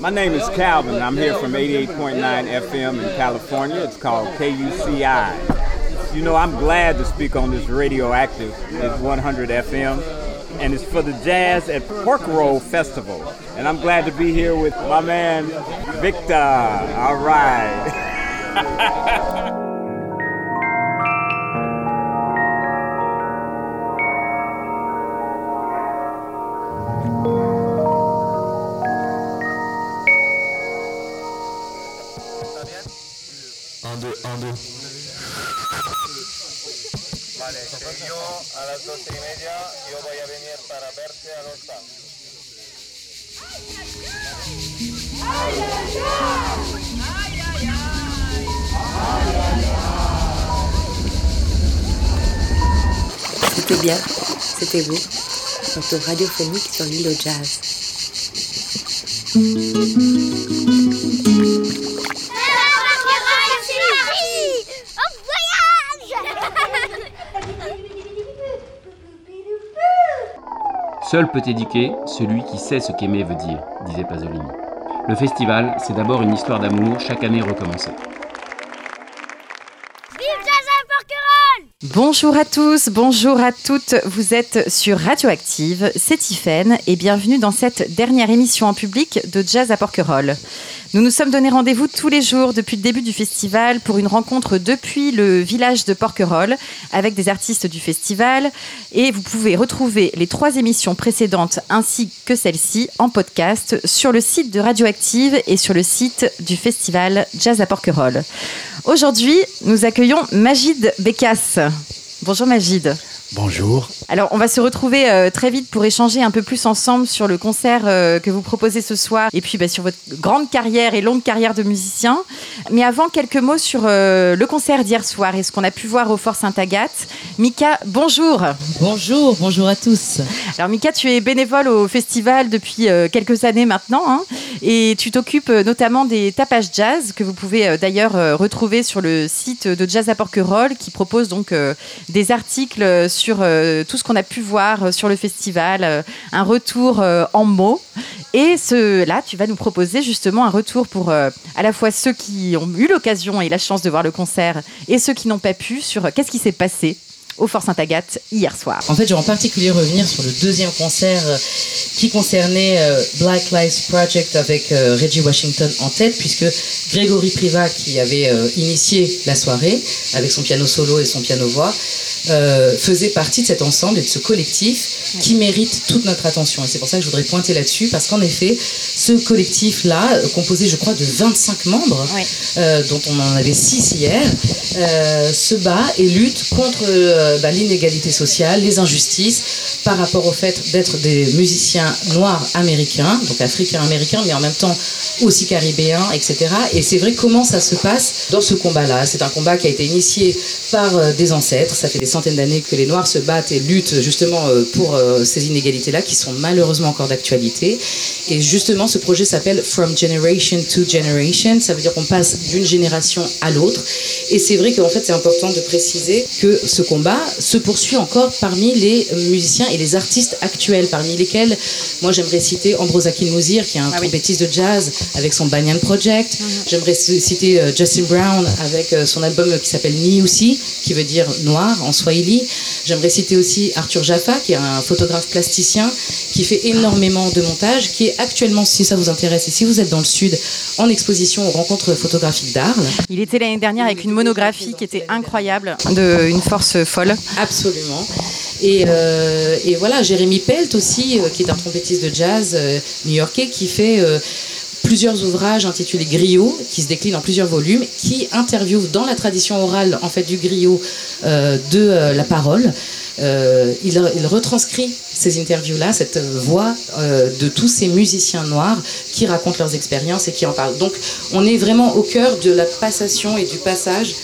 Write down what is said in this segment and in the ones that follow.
My name is Calvin. I'm here from 88.9 FM in California. It's called KUCI. You know, I'm glad to speak on this radioactive. It's 100 FM. And it's for the Jazz at Pork Roll Festival. And I'm glad to be here with my man, Victor. All right. c'était beau. Notre radiophonique sur l'île au jazz. Seul peut éduquer celui qui sait ce qu'aimer veut dire, disait Pasolini. Le festival, c'est d'abord une histoire d'amour, chaque année recommencée. Bonjour à tous, bonjour à toutes. Vous êtes sur Radioactive, c'est Tiffaine et bienvenue dans cette dernière émission en public de Jazz à Porquerolles. Nous nous sommes donné rendez-vous tous les jours depuis le début du festival pour une rencontre depuis le village de Porquerolles avec des artistes du festival. Et vous pouvez retrouver les trois émissions précédentes ainsi que celle-ci en podcast sur le site de Radioactive et sur le site du festival Jazz à Porquerolles. Aujourd'hui, nous accueillons Magid Bekas. Bonjour Magid. Bonjour. Alors, on va se retrouver euh, très vite pour échanger un peu plus ensemble sur le concert euh, que vous proposez ce soir et puis bah, sur votre grande carrière et longue carrière de musicien. Mais avant, quelques mots sur euh, le concert d'hier soir et ce qu'on a pu voir au Fort Sainte-Agathe. Mika, bonjour. Bonjour, bonjour à tous. Alors, Mika, tu es bénévole au festival depuis quelques années maintenant hein, et tu t'occupes notamment des tapages jazz que vous pouvez d'ailleurs retrouver sur le site de Jazz à Porquerolles qui propose donc des articles sur euh, tout ce qu'on a pu voir euh, sur le festival, euh, un retour en mots. Et ce, là, tu vas nous proposer justement un retour pour à la fois ceux qui ont eu l'occasion et la chance de voir le concert et ceux qui n'ont pas pu sur qu'est-ce qui s'est passé? Au Fort Sainte-Agathe hier soir. En fait, je vais en particulier revenir sur le deuxième concert qui concernait Black Lives Project avec Reggie Washington en tête, puisque Grégory Priva, qui avait initié la soirée avec son piano solo et son piano-voix, euh, faisait partie de cet ensemble et de ce collectif qui mérite toute notre attention. Et c'est pour ça que je voudrais pointer là-dessus, parce qu'en effet, ce collectif-là, euh, composé, je crois, de 25 membres, euh, dont on en avait 6 hier, se bat et lutte contre bah, l'inégalité sociale, les injustices, par rapport au fait d'être des musiciens noirs américains, donc africains-américains, mais en même temps aussi caribéens, etc. Et c'est vrai comment ça se passe dans ce combat-là? C'est un combat qui a été initié par des ancêtres, ça fait des centaines d'années que les Noirs se battent et luttent justement euh, pour euh, ces inégalités-là qui sont malheureusement encore d'actualité. Et justement, ce projet s'appelle From Generation to Generation. Ça veut dire qu'on passe d'une génération à l'autre. Et c'est vrai qu'en fait, c'est important de préciser que ce combat se poursuit encore parmi les musiciens et les artistes actuels, parmi lesquels, moi, j'aimerais citer Ambrose Akin-Mouzir, qui est un ah trompettiste de jazz avec son Banyan Project. Mhm. J'aimerais citer euh, Justin Brown avec son album qui s'appelle Ni aussi, qui veut dire noir en Swahili. J'aimerais citer aussi Arthur Jaffa, qui est un photographe plasticien qui fait énormément de montage, qui est actuellement, si ça vous intéresse et si vous êtes dans le Sud, en exposition aux rencontres photographiques d'Arles. Il était l'année dernière avec une monographie qui était incroyable, d'une force folle. Absolument. Et, euh, voilà, Jérémy Pelt aussi, euh, qui est un trompettiste de jazz euh, new-yorkais, qui fait plusieurs ouvrages intitulés Griot, qui se déclinent en plusieurs volumes, qui interviewent dans la tradition orale en fait du griot de la parole. Euh, il, retranscrit ces interviews-là, cette voix de tous ces musiciens noirs qui racontent leurs expériences et qui en parlent. Donc on est vraiment au cœur de la passation et du passage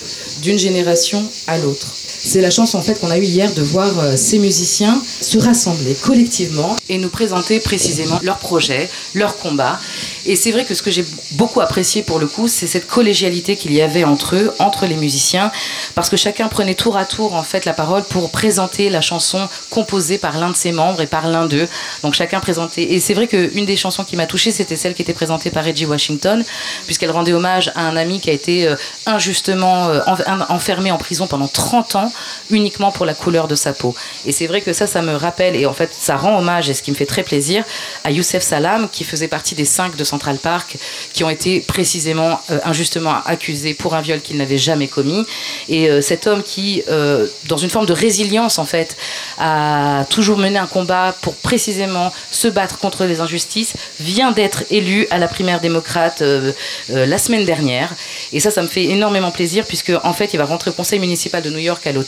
d'une génération à l'autre. C'est la chance qu'on a eu hier de voir ces musiciens se rassembler collectivement et nous présenter précisément leurs projets, leurs combats Et c'est vrai que ce que j'ai beaucoup apprécié pour le coup, c'est cette collégialité qu'il y avait entre eux, entre les musiciens, parce que chacun prenait tour à tour en fait la parole pour présenter la chanson composée par l'un de ses membres et par l'un d'eux. Donc chacun présentait. Et c'est vrai qu'une des chansons qui m'a touchée, c'était celle qui était présentée par Reggie Washington, puisqu'elle rendait hommage à un ami qui a été euh, injustement euh, enfermé en prison pendant 30 ans uniquement pour la couleur de sa peau. Et c'est vrai que ça, ça me rappelle et en fait ça rend hommage et ce qui me fait très plaisir à Youssef Salam qui faisait partie des cinq de Central Park qui ont été précisément euh, injustement accusés pour un viol qu'ils n'avaient jamais commis. Et euh, cet homme qui, euh, dans une forme de résilience en fait, a toujours mené un combat pour précisément se battre contre les injustices, vient d'être élu à la primaire démocrate la semaine dernière. Et ça, ça me fait énormément plaisir puisque en fait, il va rentrer au conseil municipal de New York à l'automne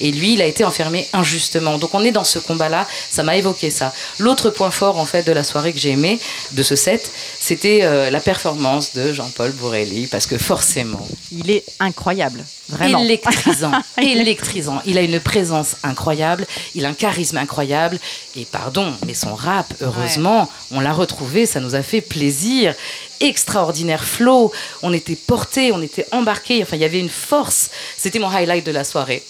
et lui, il a été enfermé injustement. Donc on est dans ce combat-là. Ça m'a évoqué ça. L'autre point fort en fait de la soirée que j'ai aimé de ce set, c'était euh, la performance de Jean-Paul Bourrelli, parce que forcément... Il est incroyable, vraiment. Électrisant, électrisant. Il a une présence incroyable, il a un charisme incroyable, et pardon, mais son rap, heureusement, on l'a retrouvé, ça nous a fait plaisir extraordinaire flow. On était portés, on était embarqués. Enfin, il y avait une force. C'était mon highlight de la soirée.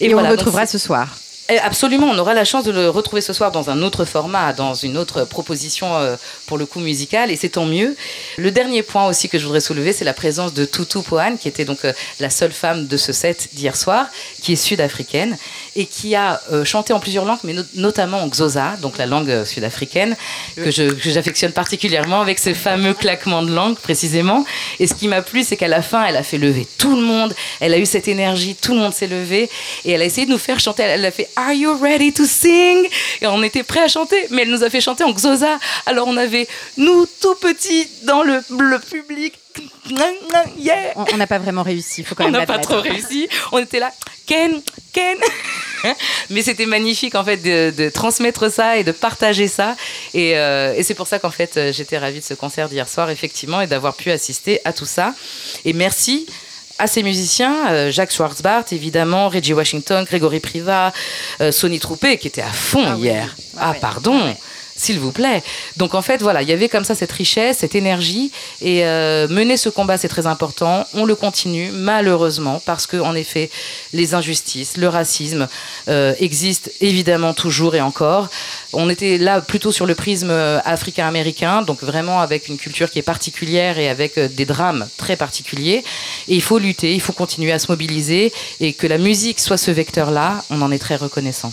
et, on le retrouvera ce soir. Eh, absolument, on aura la chance de le retrouver ce soir dans un autre format, dans une autre proposition euh, pour le coup musical, et c'est tant mieux. Le dernier point aussi que je voudrais soulever, c'est la présence de Tutu Pohan, qui était donc euh, la seule femme de ce set d'hier soir, qui est sud-africaine et qui a euh, chanté en plusieurs langues, mais notamment en Xhosa, donc la langue sud-africaine, que j'affectionne particulièrement avec ce fameux claquement de langue précisément. Et ce qui m'a plu, c'est qu'à la fin, elle a fait lever tout le monde, elle a eu cette énergie, tout le monde s'est levé, et elle a essayé de nous faire chanter. Elle a fait Are you ready to sing? Et on était prêts à chanter, mais elle nous a fait chanter en Xhosa. Alors on avait, nous, tout petits, dans le, public, Yeah. On n'a pas vraiment réussi. Faut quand même on n'a pas trop réussi. On était là, Ken, Ken. Mais c'était magnifique en fait de, transmettre ça et de partager ça. Et, euh, et c'est pour ça qu'en fait j'étais ravie de ce concert d'hier soir effectivement et d'avoir pu assister à tout ça. Et merci à ces musiciens, euh, Jacques Schwartzbart, évidemment, Reggie Washington, Grégory Priva, euh, Sonny Troupé, qui était à fond ah hier. Ah, ah pardon s'il vous plaît. Donc en fait, voilà, il y avait comme ça cette richesse, cette énergie, et euh, mener ce combat, c'est très important. On le continue, malheureusement, parce que en effet, les injustices, le racisme euh, existent évidemment toujours et encore. On était là plutôt sur le prisme euh, africain-américain, donc vraiment avec une culture qui est particulière et avec des drames très particuliers. Et il faut lutter, il faut continuer à se mobiliser, et que la musique soit ce vecteur-là, on en est très reconnaissant.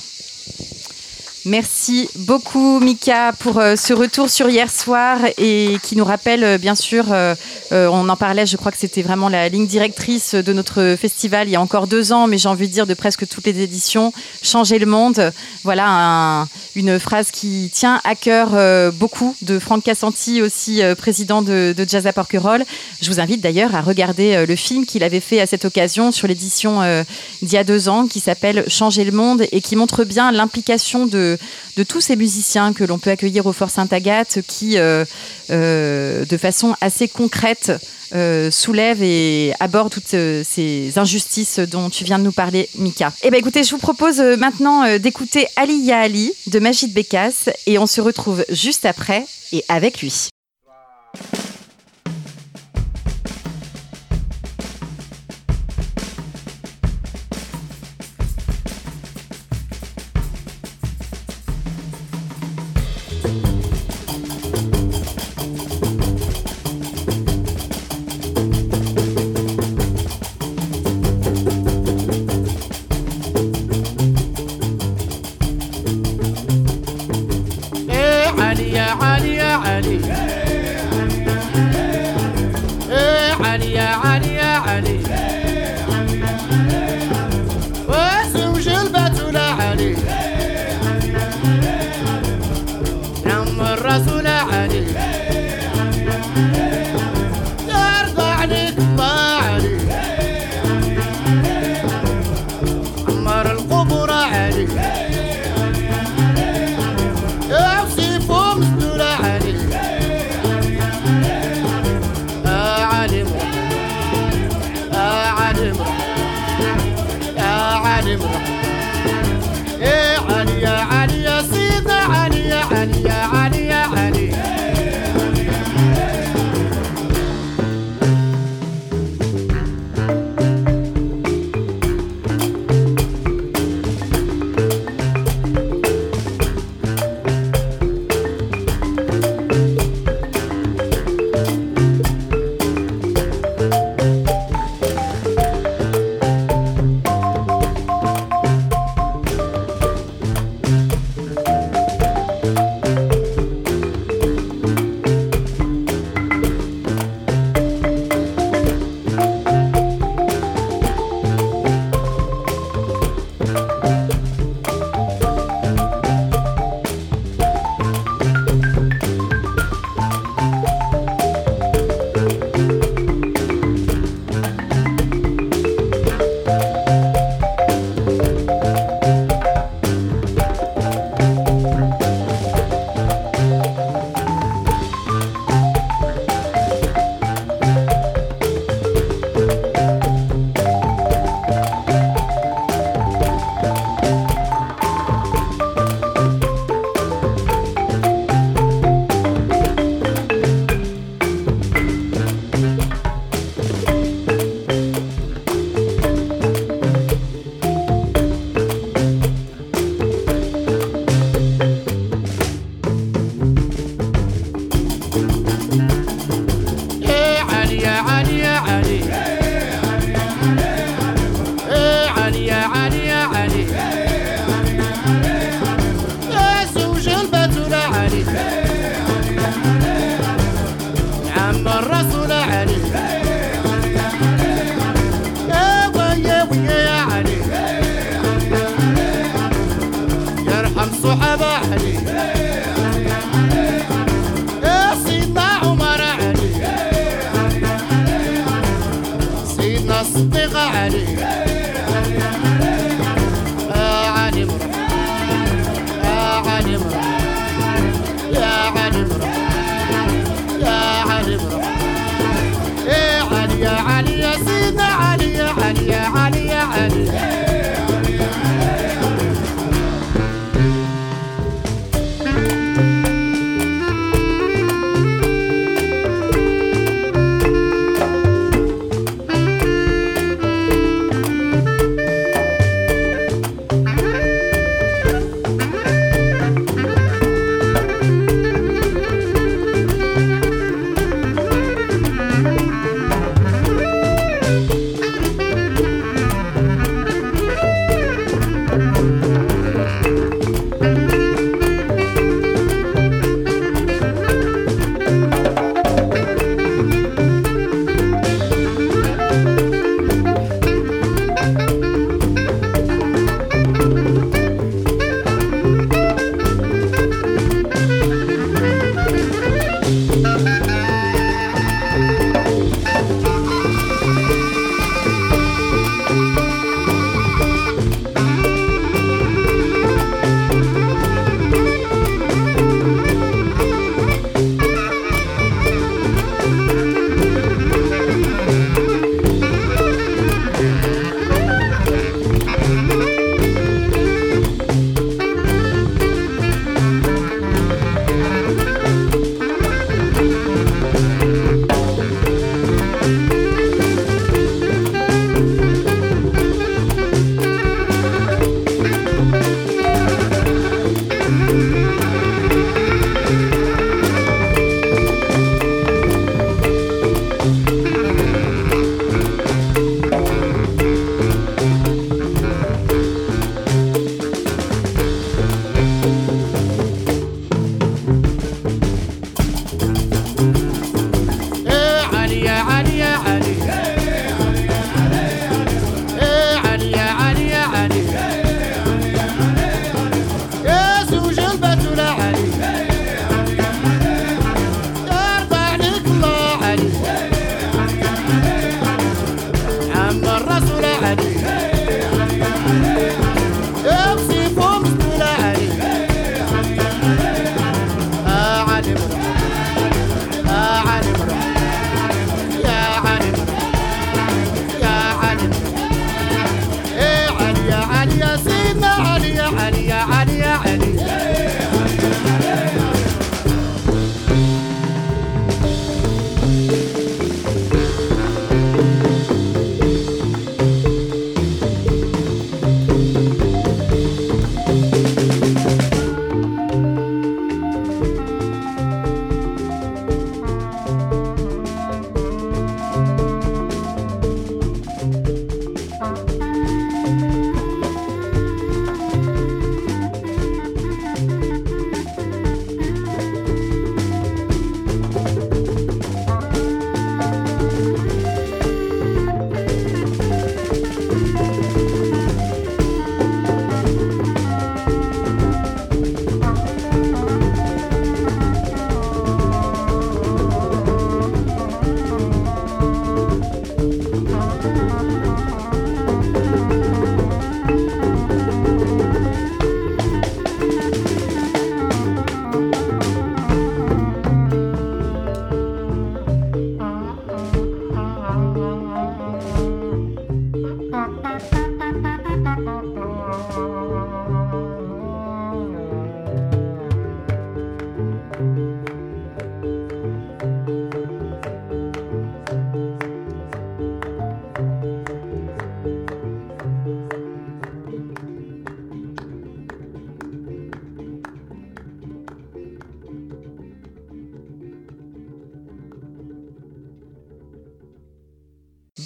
Merci beaucoup Mika pour euh, ce retour sur hier soir et qui nous rappelle euh, bien sûr, euh, on en parlait, je crois que c'était vraiment la ligne directrice de notre festival il y a encore deux ans, mais j'ai envie de dire de presque toutes les éditions, changer le monde. Voilà une phrase qui tient à cœur beaucoup de Franck Cassanti, aussi président de, de Jazz à Porquerolles. Je vous invite d'ailleurs à regarder le film qu'il avait fait à cette occasion sur l'édition d'il y a deux ans qui s'appelle Changer le monde et qui montre bien l'implication de de, tous ces musiciens que l'on peut accueillir au Fort Sainte-Agathe qui, euh, euh, de façon assez concrète, euh, soulève et aborde toutes euh, ces injustices dont tu viens de nous parler, Mika. Eh bien, écoutez, je vous propose maintenant d'écouter Ali Ya Ali de Magid Bécasse et on se retrouve juste après et avec lui.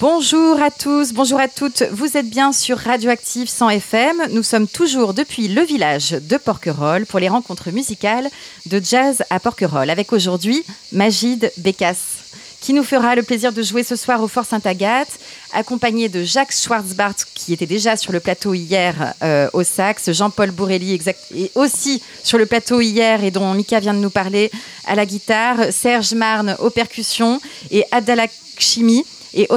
Bonjour à tous, bonjour à toutes. Vous êtes bien sur Radioactive 100 FM. Nous sommes toujours depuis le village de Porquerolles pour les rencontres musicales de jazz à Porquerolles avec aujourd'hui Magide Bécasse qui nous fera le plaisir de jouer ce soir au Fort Sainte-Agathe, accompagné de Jacques Schwarzbart, qui était déjà sur le plateau hier euh, au sax, Jean-Paul Bourrelli, et aussi sur le plateau hier et dont Mika vient de nous parler, à la guitare, Serge Marne aux percussions et Adala Chimi et,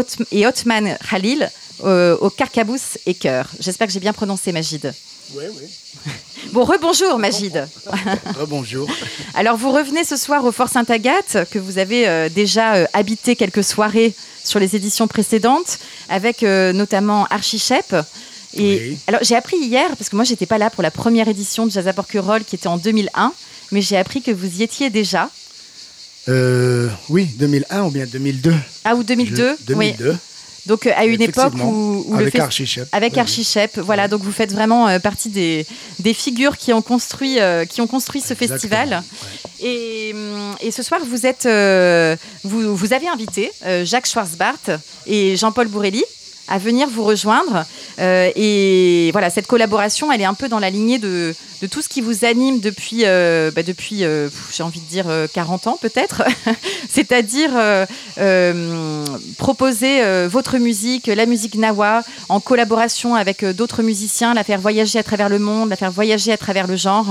Otman Khalil euh, au carcabousse et chœur. J'espère que j'ai bien prononcé Magide. Oui, oui. Bon, rebonjour Magide. Rebonjour. Alors vous revenez ce soir au Fort Sainte-Agathe, que vous avez euh, déjà euh, habité quelques soirées sur les éditions précédentes, avec notamment Archichep. Et alors j'ai appris hier, parce que moi j'étais pas là pour la première édition de Jazz à Porquerolles qui était en 2001, mais j'ai appris que vous y étiez déjà. Euh, oui, 2001 ou bien 2002. Ah, ou 2002 2002. Donc euh, à une époque où, avec Archichep. Avec Archichep, voilà. Donc vous faites vraiment euh, partie des, des figures qui ont construit qui ont construit ce festival. Et, et, ce soir vous êtes vous, vous avez invité Jacques Schwarzbart et Jean-Paul Bourrelli à venir vous rejoindre. Euh, et voilà, cette collaboration, elle est un peu dans la lignée de, de tout ce qui vous anime depuis, euh, bah depuis euh, j'ai envie de dire, 40 ans peut-être. C'est-à-dire proposer votre musique, la musique Nawa, en collaboration avec d'autres musiciens, la faire voyager à travers le monde, la faire voyager à travers le genre.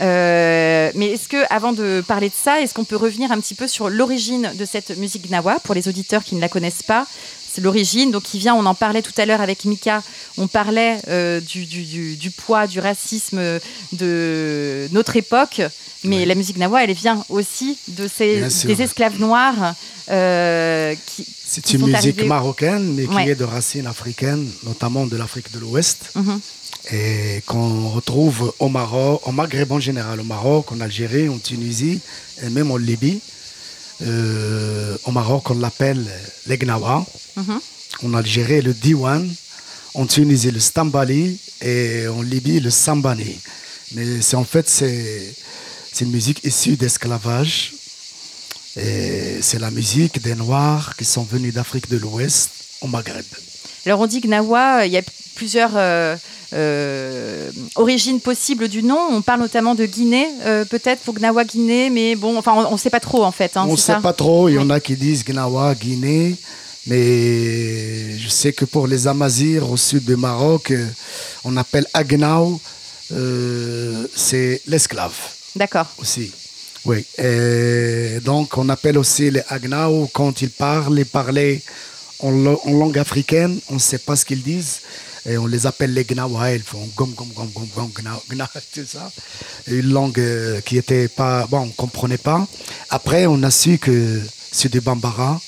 mais est-ce que, avant de parler de ça, est-ce qu'on peut revenir un petit peu sur l'origine de cette musique Nawa pour les auditeurs qui ne la connaissent pas l'origine, donc qui vient, on en parlait tout à l'heure avec Mika, on parlait euh, du, poids, du racisme de notre époque, mais la musique nawa, elle vient aussi de ces, des esclaves noirs. Euh, qui, C'est une musique marocaine, mais qui est de racines africaines, notamment de l'Afrique de l'Ouest. Mhm. Et qu'on retrouve au Maroc, au Maghreb en général, au Maroc, en Algérie, en Tunisie et même en Libye. Euh, au Maroc, on l'appelle l'Egnawa. Mhm. En Algérie, le Diwan. En Tunisie, le Stambali. Et en Libye, le Sambani. Mais c'est en fait, c'est, une musique issue d'esclavage. Et c'est la musique des Noirs qui sont venus d'Afrique de l'Ouest au Maghreb. Alors on dit que Nawa, il y a plusieurs euh, euh, origines possibles du nom. On parle notamment de Guinée, euh, peut-être pour Gnawa Guinée, mais bon, enfin, on ne sait pas trop en fait. Hein, on ne sait pas trop. Il y en a qui disent Gnawa Guinée, mais je sais que pour les Amazirs au sud du Maroc, euh, on appelle Agnaou, c'est l'esclave. D'accord. Aussi. Oui. Et donc, on appelle aussi les Agnaou quand ils parlent, ils parlent en, langue africaine, on ne sait pas ce qu'ils disent et on les appelle les Gnawa, ils font gom gom gom gom gom gna, tout ça. Une langue euh, qui était pas, bon, on comprenait pas. Après, on a su que c'est du Bambara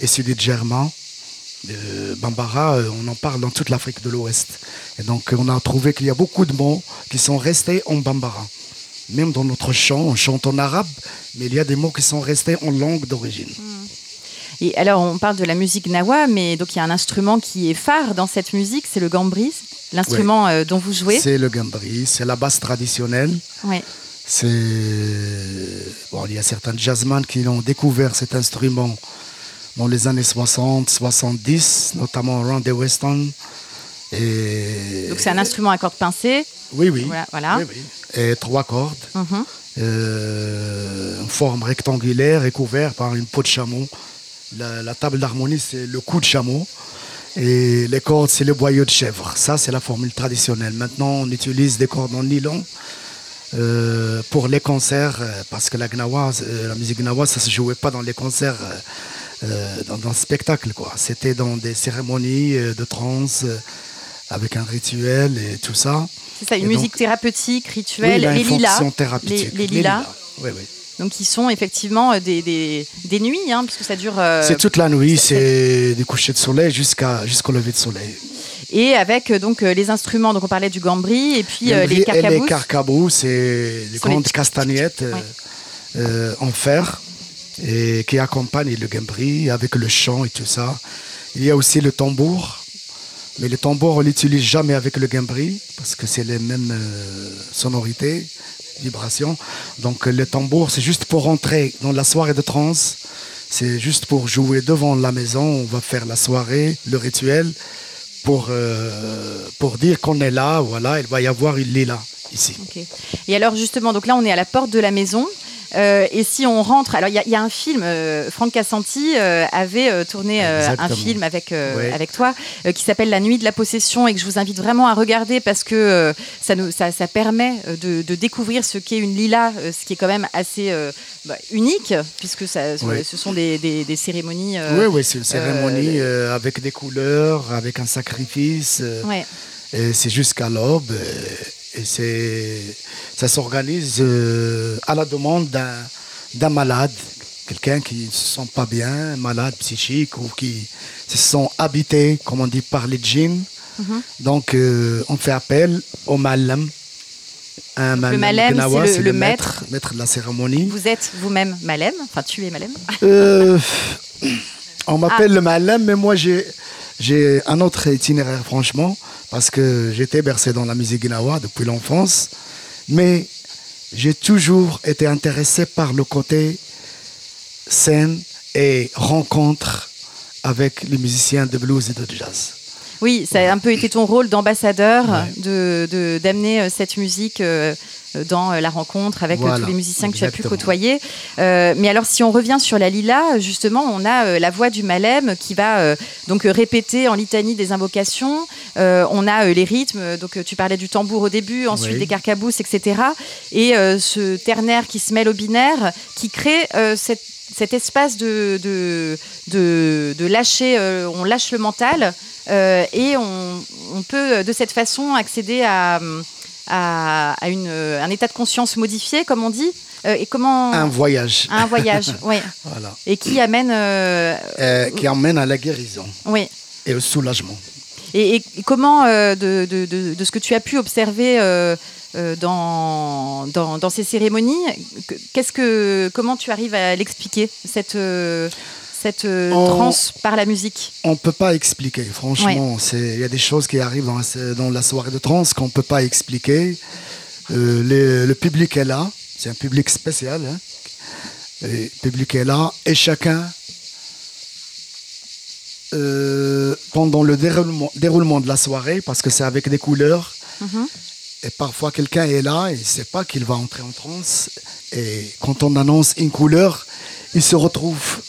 et c'est du Germain. Euh, Bambara, euh, on en parle dans toute l'Afrique de l'Ouest. Et donc, on a trouvé qu'il y a beaucoup de mots qui sont restés en Bambara. Même dans notre chant, on chante en arabe, mais il y a des mots qui sont restés en langue d'origine. Hmm. Et alors, on parle de la musique nawa, mais donc il y a un instrument qui est phare dans cette musique, c'est le gambris, l'instrument euh, dont vous jouez. C'est le gambris, c'est la basse traditionnelle. Oui. C'est bon, il y a certains jazzmen qui ont découvert cet instrument dans les années 60, 70, notamment Randy Weston. Et... Donc c'est un instrument à cordes pincées. Oui, oui. Voilà. Et trois cordes. Mhm. Euh, une forme rectangulaire et couverte par une peau de chameau la, table d'harmonie, c'est le coup de chameau. Et les cordes, c'est le boyau de chèvre. Ça, c'est la formule traditionnelle. Maintenant, on utilise des cordes en nylon euh, pour les concerts, euh, parce que la gnawa, euh, la musique gnawa, ça se jouait pas dans les concerts, dans, dans, le spectacle. C'était dans des cérémonies de trance, avec un rituel et tout ça. C'est ça, une musique thérapeutique, rituelle, les, lilas, les, les, lilas. Oui, oui. Donc, qui sont effectivement euh, des, des, nuits, hein, puisque ça dure. Euh, c'est toute la nuit, c'est des couchers de soleil jusqu'à jusqu'au lever de soleil. Et avec euh, donc les instruments, donc on parlait du gambri et puis les carcabousses. les carcabousses, c'est des grandes castagnettes en fer et qui accompagnent le gambri avec le chant et tout ça. Il y a aussi le tambour. Mais le tambour, on l'utilise jamais avec le gambri parce que c'est les mêmes sonorités vibration. Donc le tambour, c'est juste pour rentrer dans la soirée de trance. C'est juste pour jouer devant la maison. On va faire la soirée, le rituel, pour, euh, pour dire qu'on est là. Voilà, il va y avoir une lila ici. Et alors justement, donc là on est à la porte de la maison. Euh, et si on rentre, alors il y, a- il y a un film, euh, Franck Cassanti euh, avait tourné un film avec, Ouais. avec toi qui s'appelle La Nuit de la Possession et que je vous invite vraiment à regarder parce que ça, nous, ça, ça permet de, de découvrir ce qu'est une lila, ce qui est quand même assez bah, unique puisque ça, Ouais. ce sont des, des- des cérémonies. oui, oui, c'est une cérémonie avec des couleurs, avec un sacrifice. ouais. C'est jusqu'à l'aube. Et c'est, ça s'organise euh, à la demande d'un, malade, quelqu'un qui ne se sent pas bien, malade psychique ou qui se sent habité, comme on dit, par les djinns. Mhm. Donc, euh, on fait appel au malem. Un le malem, c'est le- le maître, maître de la cérémonie. Vous êtes vous-même Malem, enfin tu es Malem. Euh, on m'appelle Ah. le malin, mais moi j'ai j'ai un autre itinéraire franchement, parce que j'étais bercé dans la musique gnawa depuis l'enfance, mais j'ai toujours été intéressé par le côté scène et rencontre avec les musiciens de blues et de jazz. Oui, ça a un peu été ton rôle d'ambassadeur, Ouais. de d'amener euh, cette musique euh, dans euh, la rencontre avec euh, Voilà, tous les musiciens que tu as pu côtoyer. Euh, mais alors, si on revient sur la lila, justement, on a euh, la voix du Malem qui va euh, donc euh, répéter en litanie des invocations. Euh, on a euh, les rythmes, donc euh, tu parlais du tambour au début, ensuite Oui. des carcabousses, etc. Et euh, ce ternaire qui se mêle au binaire, qui crée euh, cette cet espace de, de, de, de lâcher, euh, on lâche le mental euh, et on, on peut euh, de cette façon accéder à, à, à une, un état de conscience modifié, comme on dit. Euh, et comment Un voyage un voyage, oui. voilà, Et qui amène, euh, euh, qui emmène à la guérison oui. et au soulagement. Et, et comment, de, de, de, de ce que tu as pu observer dans, dans, dans ces cérémonies, que- qu'est-ce que, comment tu arrives à l'expliquer, cette, cette euh, transe par la musique On ne peut pas expliquer, franchement. c'est- Il y a des choses qui arrivent dans la, dans la soirée de trance qu'on ne peut pas expliquer. Euh, le, le public est là, c'est un public spécial. hein. Le public est là et chacun, euh, pendant le déroulement, déroulement de la soirée, parce que c'est avec des couleurs, Mhm. et parfois quelqu'un est là et il ne sait pas qu'il va entrer en transe. Et quand on annonce une couleur, il se retrouve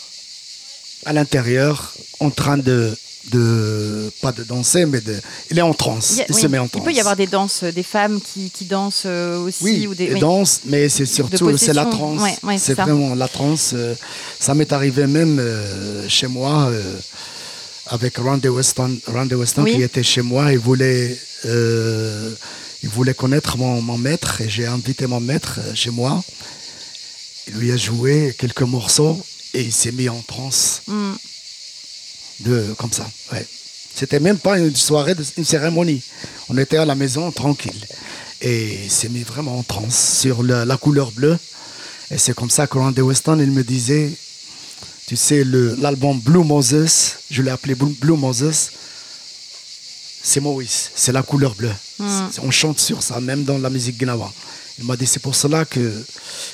à l'intérieur en train de, de pas de danser, mais de, il est en transe. Il y a- Il, oui, se met en il transe. peut y avoir des danses, euh, des femmes qui, qui dansent euh, aussi. oui, ou des, oui. danses, mais c'est surtout c'est la transe. Ouais, ouais, c'est vraiment la transe. euh, ça m'est arrivé même euh, chez moi euh, avec Randy Weston, Randy Weston qui était chez moi. Il voulait, il voulait connaître mon, mon maître et j'ai invité mon maître chez moi. Il lui a joué quelques morceaux et il s'est mis en transe. Mm. de comme ça. Ouais. C'était même pas une soirée, une cérémonie. On était à la maison tranquille. Et il s'est mis vraiment en transe sur la, la couleur bleue. Et c'est comme ça que Randy Weston, il me disait, tu sais, le- l'album Blue Moses, je l'ai appelé Blue, Moses, c'est Moïse, c'est la couleur bleue. C'est- On chante sur ça, même dans la musique gnawa. Il m'a dit, c'est pour cela que,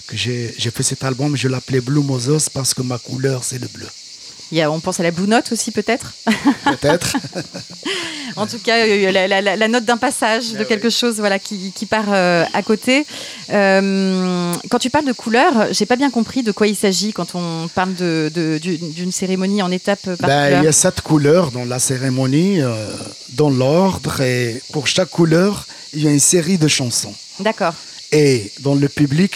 que j'ai fait cet album, je l'appelais Blue Moses parce que ma couleur, c'est le bleu. Il y a, on pense à la Blue Note aussi, peut-être? Peut-être. En tout cas, la, la- la- la note d'un passage, de quelque chose voilà, qui, qui part euh, à côté. Euh, quand tu parles de couleurs, j'ai pas bien compris de quoi il s'agit quand on parle de- de- d'une cérémonie en étape par Ben, couleur. il y a sept couleurs dans la cérémonie, euh, dans l'ordre, et pour chaque couleur, il y a une série de chansons. D'accord. Et dans le public,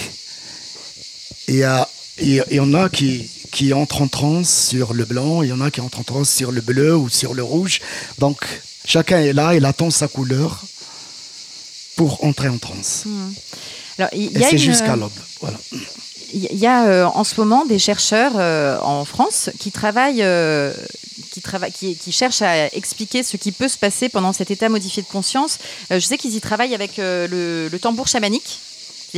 il y, a, il y en a qui, qui entrent en transe sur le blanc, il y en a qui entrent en transe sur le bleu ou sur le rouge. Donc, chacun est là, il attend sa couleur pour entrer en transe. Alors, y a c'est une- jusqu'à l'aube. Voilà. Il y a euh, en ce moment des chercheurs euh, en France qui travaillent, euh, qui, travaillent qui, qui cherchent à expliquer ce qui peut se passer pendant cet état modifié de conscience. Je sais qu'ils y travaillent avec le, le tambour chamanique.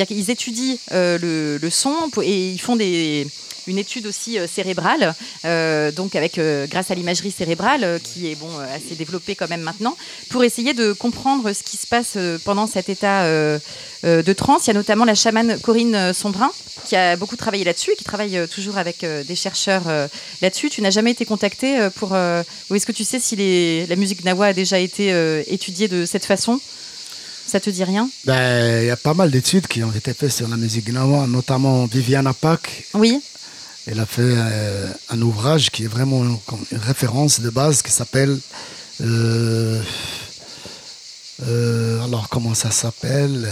C'est-à-dire étudient euh, le, son et ils font une étude aussi cérébrale, donc avec grâce à l'imagerie cérébrale qui est assez développée quand même maintenant, pour essayer de comprendre ce qui se passe pendant cet état de transe. Il y a notamment la chamane Corinne Sombrin qui a beaucoup travaillé là-dessus et qui travaille toujours avec des chercheurs là-dessus. Tu n'as jamais été contacté pour ou est-ce que tu sais si la musique nawa a déjà été étudiée de cette façon? Ça te dit rien ben, Il y a pas mal d'études qui ont été faites sur la musique gnawa, notamment Viviana Pack. Oui. Elle a fait euh, un ouvrage qui est vraiment une, référence de base qui s'appelle. Euh, euh, alors, comment ça s'appelle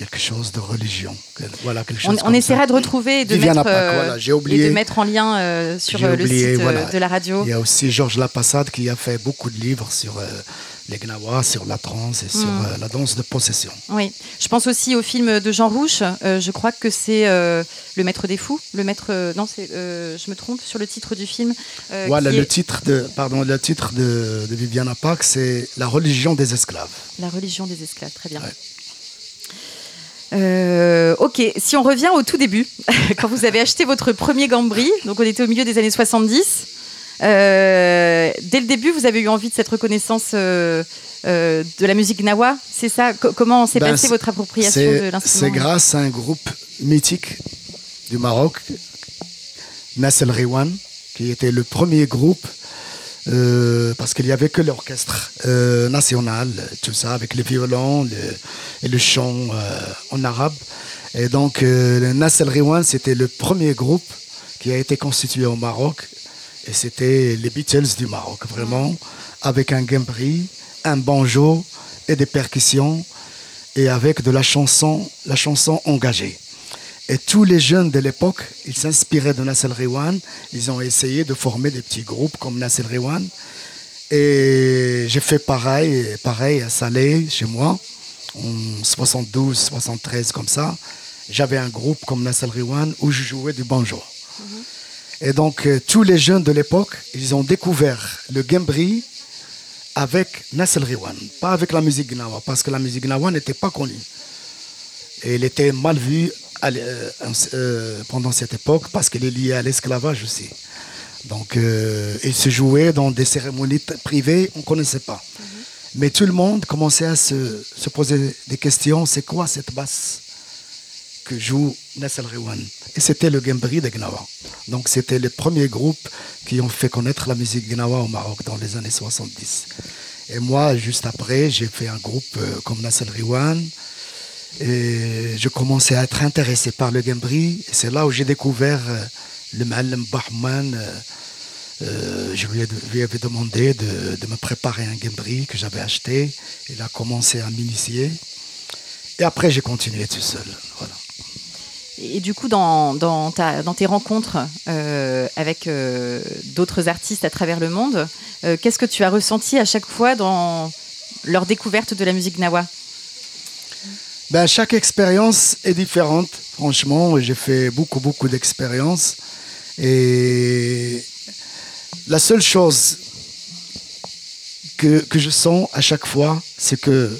quelque chose de religion. Voilà, quelque chose on, essaiera de retrouver et de, mettre, euh, oublié, et de mettre en lien euh, sur euh, le site de la radio. Il y a aussi Georges Lapassade qui a fait beaucoup de livres sur les Gnawa, sur la trance et sur hmm. la danse de possession. Oui, je pense aussi au film de Jean Rouche. je crois que c'est Le Maître des Fous. Le Maître, non, je me trompe sur le titre du film. voilà, le titre de, pardon, le titre de, de Viviana Pack, c'est La religion des esclaves. La religion des esclaves, très bien. Euh, ok, si on revient au tout début, quand vous avez acheté votre premier Gambri, donc on était au milieu des années 70, euh, dès le début, vous avez eu envie de cette reconnaissance euh, de la musique nawa, c'est ça? Comment s'est ben, passée votre appropriation de l'instrument? C'est grâce à un groupe mythique du Maroc, Nassel Riwan, qui était le premier groupe euh, parce qu'il n'y avait que l'orchestre euh, national, tout ça, avec les violons et le chant euh, en arabe. Et donc, le Nassel Riwan, c'était le premier groupe qui a été constitué au Maroc. Et c'était les Beatles du Maroc, vraiment, avec un gambri, un banjo et des percussions, et avec de la chanson, la chanson engagée. Et tous les jeunes de l'époque, ils s'inspiraient de Nassel Rewan. Ils ont essayé de former des petits groupes comme Nassel Rewan. Et j'ai fait pareil, pareil à Salé, chez moi, en 72, 73, comme ça. J'avais un groupe comme Nassel Rewan où je jouais du banjo. Mhm. Et donc, euh, tous les jeunes de l'époque, ils ont découvert le gambri avec Nassel Rewan, pas avec la musique gnawa, parce que la musique gnawa n'était pas connue. Et elle était mal vue pendant cette époque parce qu'elle est liée à l'esclavage aussi. Donc, euh, il se jouait dans des cérémonies privées, on ne connaissait pas. Mhm. Mais tout le monde commençait à se, se poser des questions c'est quoi cette basse que joue Nassel Rewan Et c'était le Gambri de Gnawa. Donc, c'était les premiers groupes qui ont fait connaître la musique Gnawa au Maroc dans les années 70. Et moi, juste après, j'ai fait un groupe comme Nassel Rewan. Et je commençais à être intéressé par le Gambri. C'est là où j'ai découvert euh, le Malem Bahman. Euh, euh, je lui, avais demandé de, me préparer un Gambri que j'avais acheté. Il a commencé à m'initier. Et après, j'ai continué tout seul. Et du coup, dans, dans, tes rencontres avec d'autres artistes à travers le monde, qu'est-ce que tu as ressenti à chaque fois dans leur découverte de la musique nawa? Ben, chaque expérience est différente, franchement. J'ai fait beaucoup, beaucoup d'expériences. Et la seule chose que, que, je sens à chaque fois, c'est que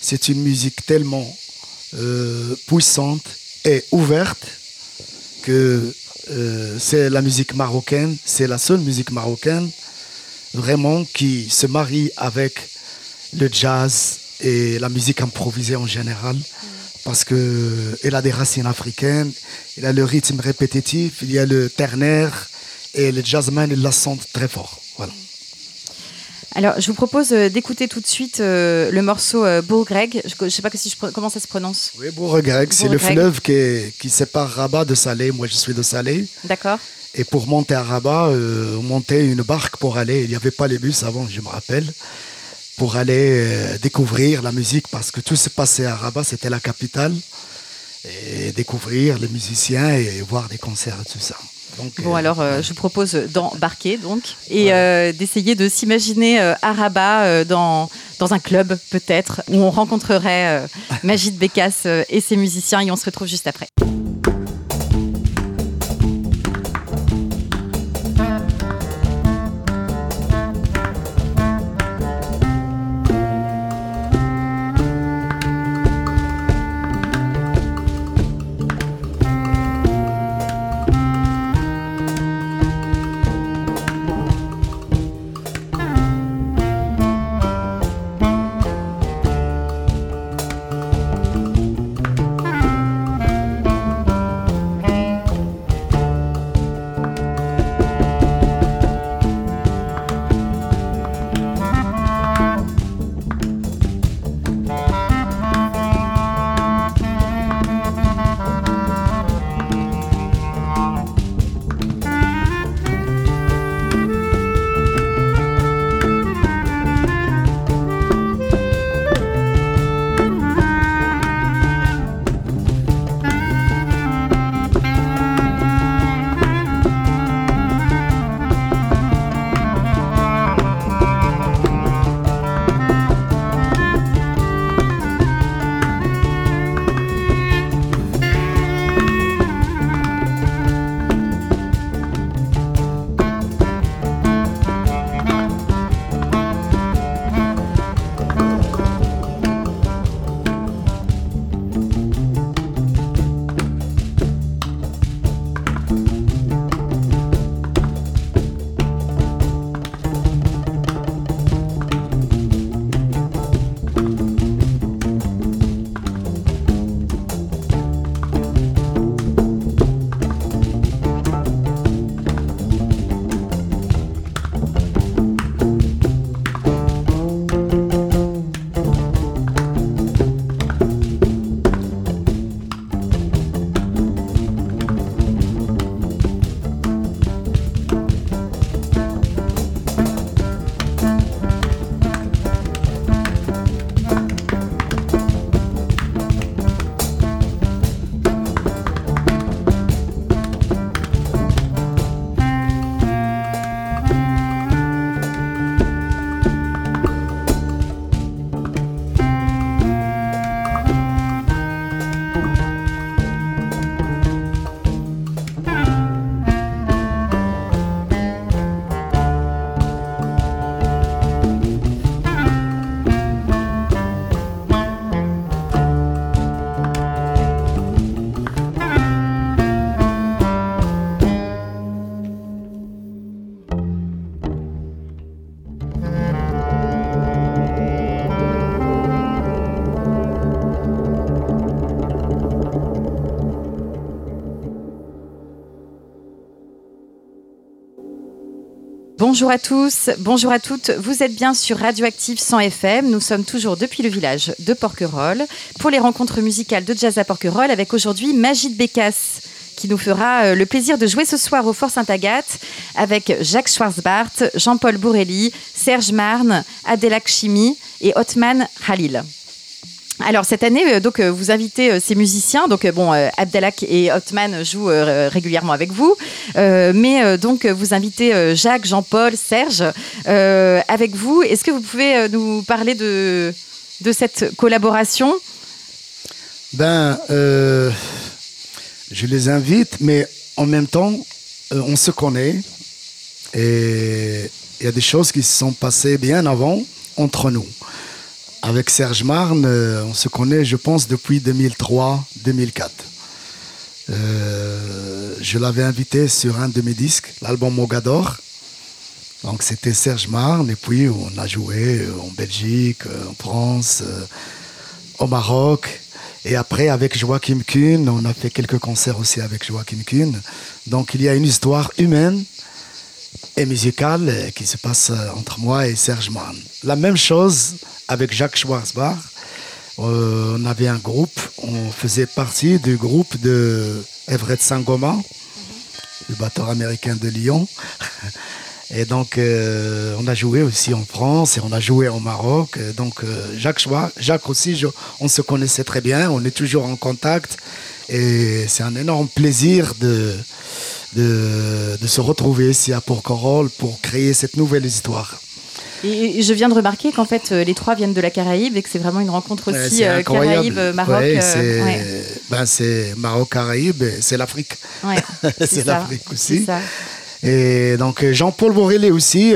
c'est une musique tellement euh, puissante et ouverte que euh, c'est la musique marocaine, c'est la seule musique marocaine vraiment qui se marie avec le jazz, et la musique improvisée en général, parce qu'elle a des racines africaines, il a le rythme répétitif, il y a le ternaire, et le jazzman, il la sent très fort. Voilà. Alors, je vous propose euh, d'écouter tout de suite euh, le morceau euh, Bourgreg. Je ne sais pas si je, comment ça se prononce. Oui, Bourgreg, c'est le fleuve qui, qui, sépare Rabat de Salé. Moi, je suis de Salé. D'accord. Et pour monter à Rabat, on montait une barque pour aller. Il n'y avait pas les bus avant, je me rappelle pour aller euh, découvrir la musique parce que tout se passait à Rabat, c'était la capitale. Et découvrir les musiciens et voir des concerts et tout ça. bon, euh, alors euh, je propose d'embarquer donc et d'essayer de s'imaginer à Rabat dans, dans un club peut-être où on rencontrerait Magid Bécasse et ses musiciens et on se retrouve juste après. Bonjour à tous, bonjour à toutes. Vous êtes bien sur Radioactive 100 FM. Nous sommes toujours depuis le village de Porquerolles pour les rencontres musicales de jazz à Porquerolles avec aujourd'hui Magid Bécasse qui nous fera euh, le plaisir de jouer ce soir au Fort Sainte-Agathe avec Jacques Schwarzbart, Jean-Paul Bourrelli, Serge Marne, Adela Chimi et Otman Khalil. Alors cette année, euh, donc euh, vous invitez euh, ces musiciens. Donc bon, Abdelak et Otman jouent régulièrement avec vous, mais donc vous invitez Jacques, Jean-Paul, Serge avec vous. Est-ce que vous pouvez nous parler de de cette collaboration? Ben, je les invite, mais en même temps, on se connaît et il y a des choses qui se sont passées bien avant entre nous. Avec Serge Marne, euh, on se connaît, je pense, depuis 2003-2004. Euh, je l'avais invité sur un de mes disques, l'album Mogador. Donc c'était Serge Marne, et puis on a joué euh, en Belgique, en France, au Maroc. Et après, avec Joachim Kuhn, on a fait quelques concerts aussi avec Joachim Kuhn. Donc il y a une histoire humaine et musicale qui se passe entre moi et Serge Marne. La même chose avec Jacques Schwarzbach. Euh, on avait un groupe, on faisait partie du groupe de Everett Sangoma, le batteur américain de Lyon. Et donc, euh, on a joué aussi en France et on a joué au Maroc. donc, euh, Jacques Jacques aussi, on se connaissait très bien, on est toujours en contact. Et c'est un énorme plaisir de, de, de se retrouver ici à Porquerolles pour créer cette nouvelle histoire. Et je viens de remarquer qu'en fait, euh, les trois viennent de la Caraïbe et que c'est vraiment une rencontre aussi euh, Caraïbe-Maroc. Euh, ben, c'est Maroc-Caraïbe, c'est l'Afrique. c'est l'Afrique aussi. Et donc Jean-Paul Borelli aussi,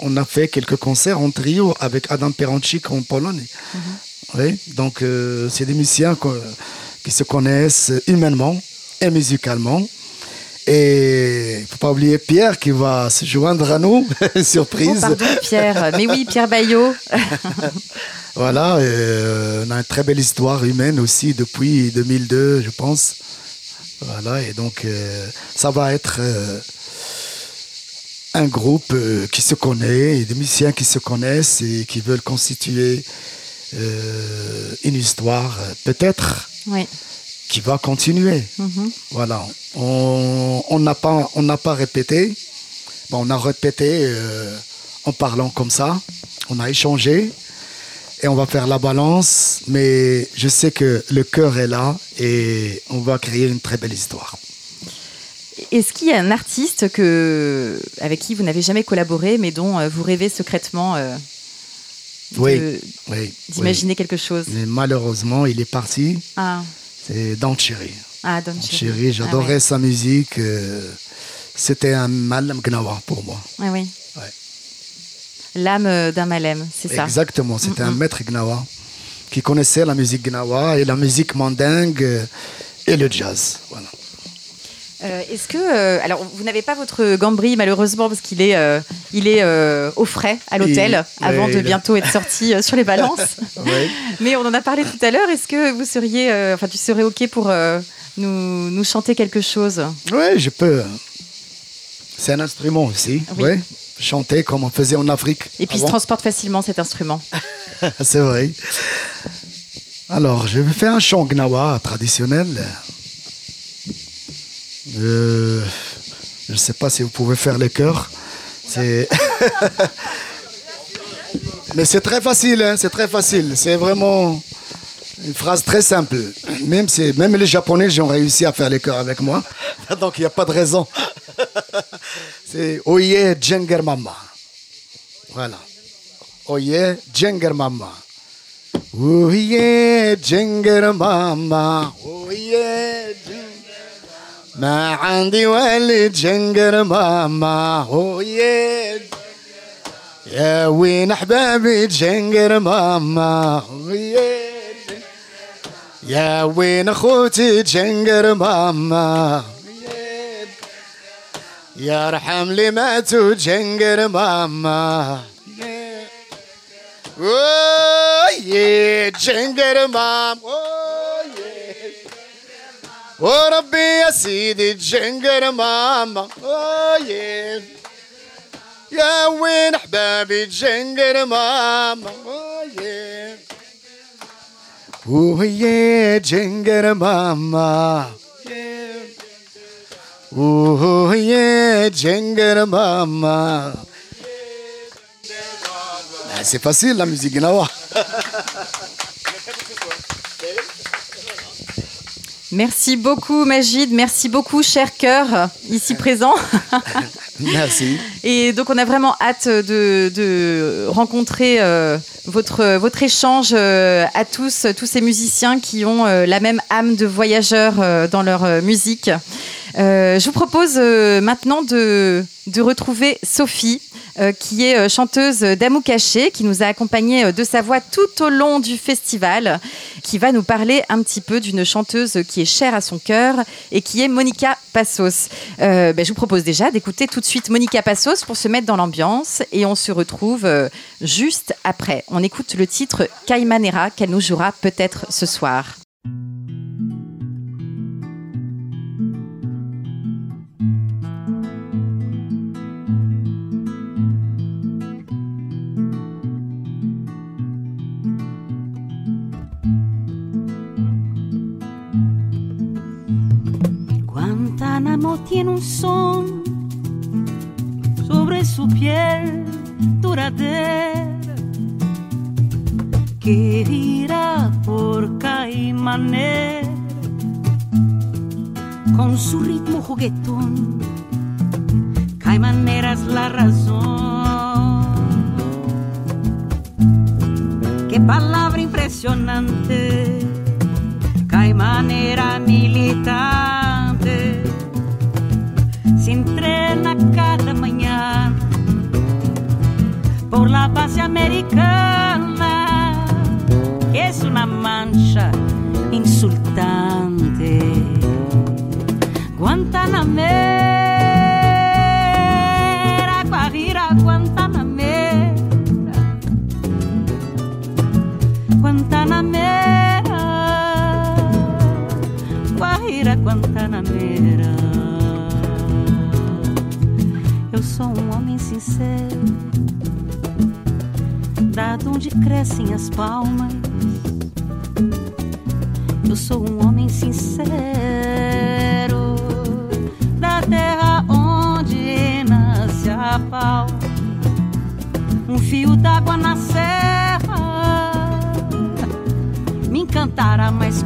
on a fait quelques concerts en trio avec Adam Peranchik en Pologne. Mhm. Oui, donc c'est des musiciens qui se connaissent humainement et musicalement. Et il ne faut pas oublier Pierre qui va se joindre à nous. Surprise. Oh, pardon, Pierre. Mais oui, Pierre Bayot. voilà, euh, on a une très belle histoire humaine aussi depuis 2002, je pense. Voilà, et donc euh, ça va être euh, un groupe qui se connaît, et des musiciens qui se connaissent et qui veulent constituer une histoire, peut-être. Oui qui va continuer. Mhm. Voilà. On n'a pas, on pas répété. Bon, on a répété euh, en parlant comme ça. On a échangé et on va faire la balance. Mais je sais que le cœur est là et on va créer une très belle histoire. Est-ce qu'il y a un artiste que, avec qui vous n'avez jamais collaboré, mais dont euh, vous rêvez secrètement euh, oui, d'imaginer quelque chose? Mais Malheureusement, il est parti. Ah. C'est Don Cherry. Ah, Don Cherry. j'adorais ah sa musique. Euh, c'était un malem gnawa pour moi. Ah oui. L'âme d'un malem, c'est ça. Exactement, c'était un maître gnawa qui connaissait la musique gnawa et la musique mandingue et le jazz. Voilà. Euh, est-ce que alors vous n'avez pas votre gambri malheureusement parce qu'il est il est au frais à l'hôtel avant de bientôt être sorti sur les balances. Mais on en a parlé tout à l'heure. Est-ce que vous seriez enfin tu serais ok pour nous, nous chanter quelque chose? Oui, je peux. C'est un instrument aussi. Oui. Chanter comme on faisait en Afrique. Et puis il se transporte facilement cet instrument. C'est vrai. Alors, je vais faire un chant gnawa traditionnel. Je ne sais pas si vous pouvez faire les chœurs. Mais c'est très facile, hein, c'est très facile. C'est vraiment. Une phrase très simple. Même, si, même les Japonais ont réussi à faire les chœurs avec moi. Donc il n'y a pas de raison. C'est Oye Jenger Mama. Voilà. Oye Jenger Mama. Oye Jenger Mama. ما عندي والد جنقر ماما ويا يا وين أحبابي جنقر ماما ويا يا وين أخوتي جنقر ماما يا رحم لي ماتوا جنقر ماما وي جنقر مام وربي يا سيدي جنقر ماما يا وين احبابي جنجر ماما ويا ويا جنجر ماما ويا جنجر ماما C'est facile la musique Gnawa. Merci beaucoup Magid, merci beaucoup cher cœur ici présent. Merci. Et donc on a vraiment hâte de, de rencontrer euh, votre, votre échange euh, à tous, tous ces musiciens qui ont euh, la même âme de voyageurs euh, dans leur euh, musique. Euh, je vous propose euh, maintenant de, de retrouver Sophie, euh, qui est euh, chanteuse d'Amou Caché, qui nous a accompagnés euh, de sa voix tout au long du festival, qui va nous parler un petit peu d'une chanteuse qui est chère à son cœur et qui est Monica Passos. Ben, je vous propose déjà d'écouter tout de suite Monica Passos pour se mettre dans l'ambiance et on se retrouve juste après. On écoute le titre Caimanera qu'elle nous jouera peut-être ce soir. Tiene un son sobre su piel duradera que irá por caimanera con su ritmo juguetón. Caimanera la razón. Qué palabra impresionante. Caimanera militante. Por la base americana, que es una mancha insultante. Guantanamera, Guajira, Guantanamera. Guantanamera, Guajira, Guantanamera. Eu sou um homem sincero, onde crescem as palmas. Eu sou um homem sincero, da terra onde nasce a palma. Um fio d'água na serra me encantará mais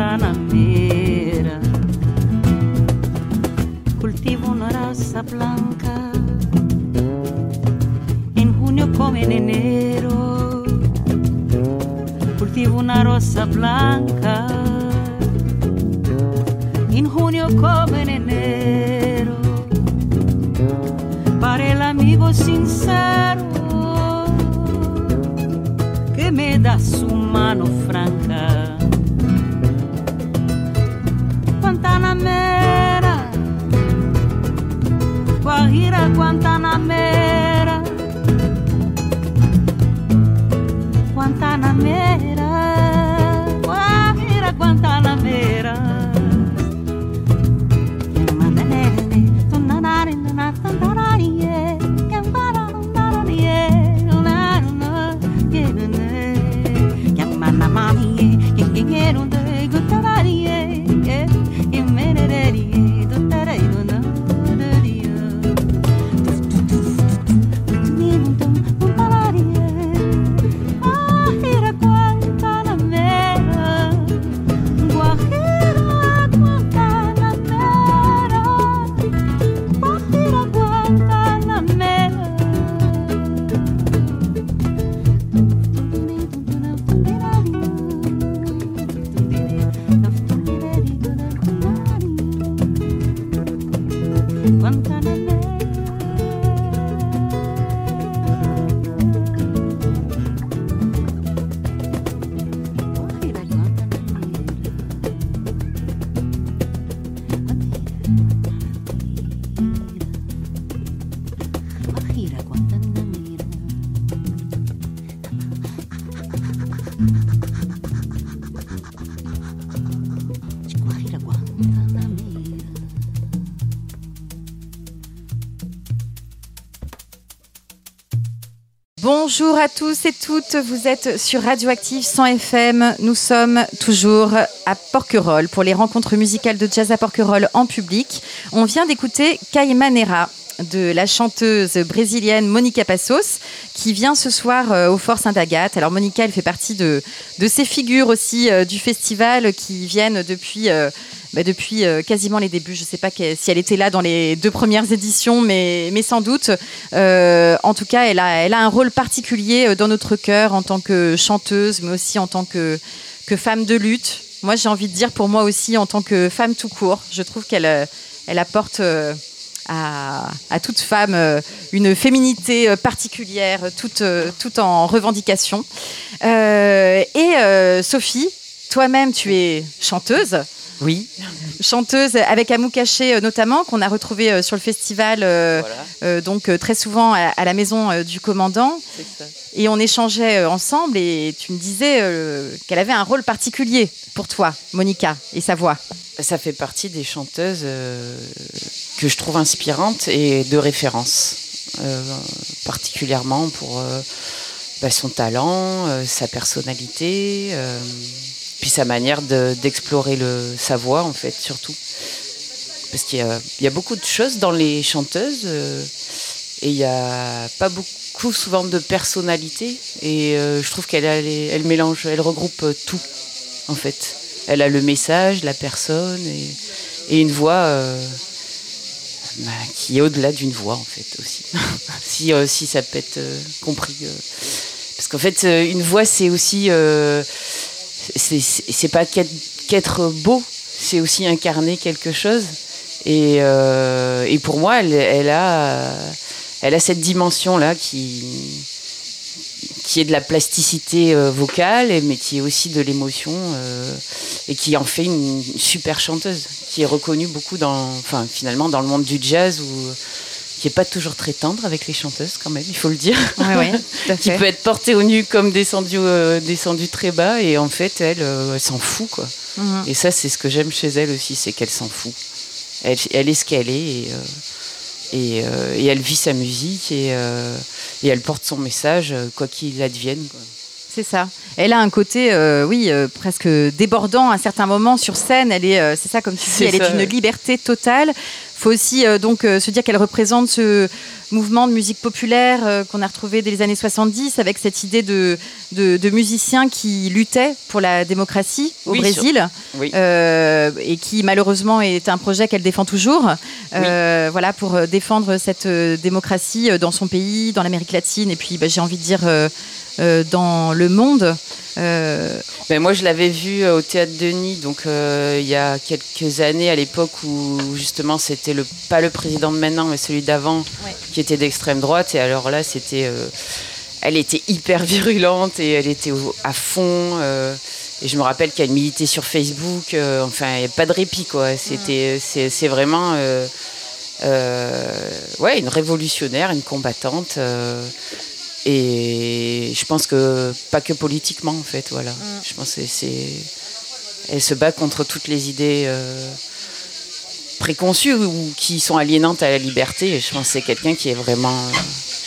Guantanamera. Cultivo una raza blanca, en junio como en enero. Cultivo una rosa blanca, en junio como en enero. Para el amigo sincero que me da su mano Guantanamera, Guantanamera, Bonjour à tous et toutes, vous êtes sur Radioactive 100 FM. Nous sommes toujours à Porquerolles pour les rencontres musicales de jazz à Porquerolles en public. On vient d'écouter Caimanera de la chanteuse brésilienne Monica Passos qui vient ce soir euh, au Fort Sainte-Agathe. Alors Monica, elle fait partie de, ces figures aussi euh, du festival qui viennent depuis... euh, bah, depuis euh, quasiment les débuts. Je ne sais pas si elle était là dans les deux premières éditions, mais, sans doute. Euh, en tout cas, elle a, un rôle particulier euh, dans notre cœur en tant que chanteuse, mais aussi en tant que, femme de lutte. Moi, j'ai envie de dire pour moi aussi en tant que femme tout court. Je trouve qu'elle elle apporte à, à toute femme une féminité particulière, toute, en revendication. Et Sophie, toi-même, tu es chanteuse Oui, chanteuse avec Amou Caché euh, notamment, qu'on a retrouvé euh, sur le festival, euh, voilà, euh, donc très souvent à, à la maison du commandant. ça. Et on échangeait ensemble et tu me disais euh, qu'elle avait un rôle particulier pour toi, Monica, et sa voix. Ça fait partie des chanteuses euh, que je trouve inspirantes et de référence, euh, particulièrement pour euh, bah, son talent, euh, sa personnalité, euh, puis sa manière de- d'explorer le sa voix en fait surtout. Parce qu'il y a, beaucoup de choses dans les chanteuses euh, et il n'y a pas beaucoup souvent de personnalité et euh, je trouve qu'elle elle mélange, elle regroupe euh, tout en fait. Elle a le message, la personne et, une voix bah, qui est au-delà d'une voix en fait aussi. si, si ça peut être compris. Parce qu'en fait, une voix c'est aussi. C'est- pas qu'être beau, c'est aussi incarner quelque chose. Et, euh, et pour moi, elle, elle a, elle a cette dimension-là qui, qui est de la plasticité euh, vocale, mais qui est aussi de l'émotion, euh, et qui en fait une super chanteuse, qui est reconnue beaucoup dans, enfin finalement dans le monde du jazz, qui est pas toujours très tendre avec les chanteuses quand même, il faut le dire, Oui, oui, tout à qui peut être portée au nu comme descendue euh, très bas, et en fait elle, euh, elle s'en fout quoi. Mhm. Et ça, c'est ce que j'aime chez elle aussi, c'est qu'elle s'en fout. Elle, elle est ce qu'elle est et, euh, et, euh, et elle vit sa musique et, et elle porte son message, quoi qu'il advienne. quoi. C'est ça. Elle a un côté, euh, oui, euh, presque débordant à certains moments sur scène. Elle est, euh, c'est ça, comme tu dis, elle ça, est d'une ouais. liberté totale. Faut aussi euh, donc euh, se dire qu'elle représente ce mouvement de musique populaire euh, qu'on a retrouvé dès les années 70 avec cette idée de, de, de musiciens qui luttaient pour la démocratie au Oui, Brésil Oui. euh, et qui malheureusement est un projet qu'elle défend toujours. Euh, Voilà pour défendre cette démocratie dans son pays, dans l'Amérique latine et puis bah, j'ai envie de dire dans le monde. Euh, moi, je l'avais euh, au théâtre Denis, donc euh, il y a quelques années, à l'époque où justement c'était le pas le président de maintenant, mais celui d'avant, Ouais. qui était d'extrême droite. Et alors là, c'était, euh, elle était hyper virulente et elle était au- à fond. euh, et je me rappelle qu'elle militait sur Facebook. euh, enfin, il n'y a pas de répit, quoi. C'était, c'est, c'est vraiment, ouais, une révolutionnaire, une combattante. et je pense que pas que politiquement en fait, voilà. Je pense que c'est, elle se bat contre toutes les idées préconçues ou qui sont aliénantes à la liberté. Je pense que c'est quelqu'un qui est vraiment euh,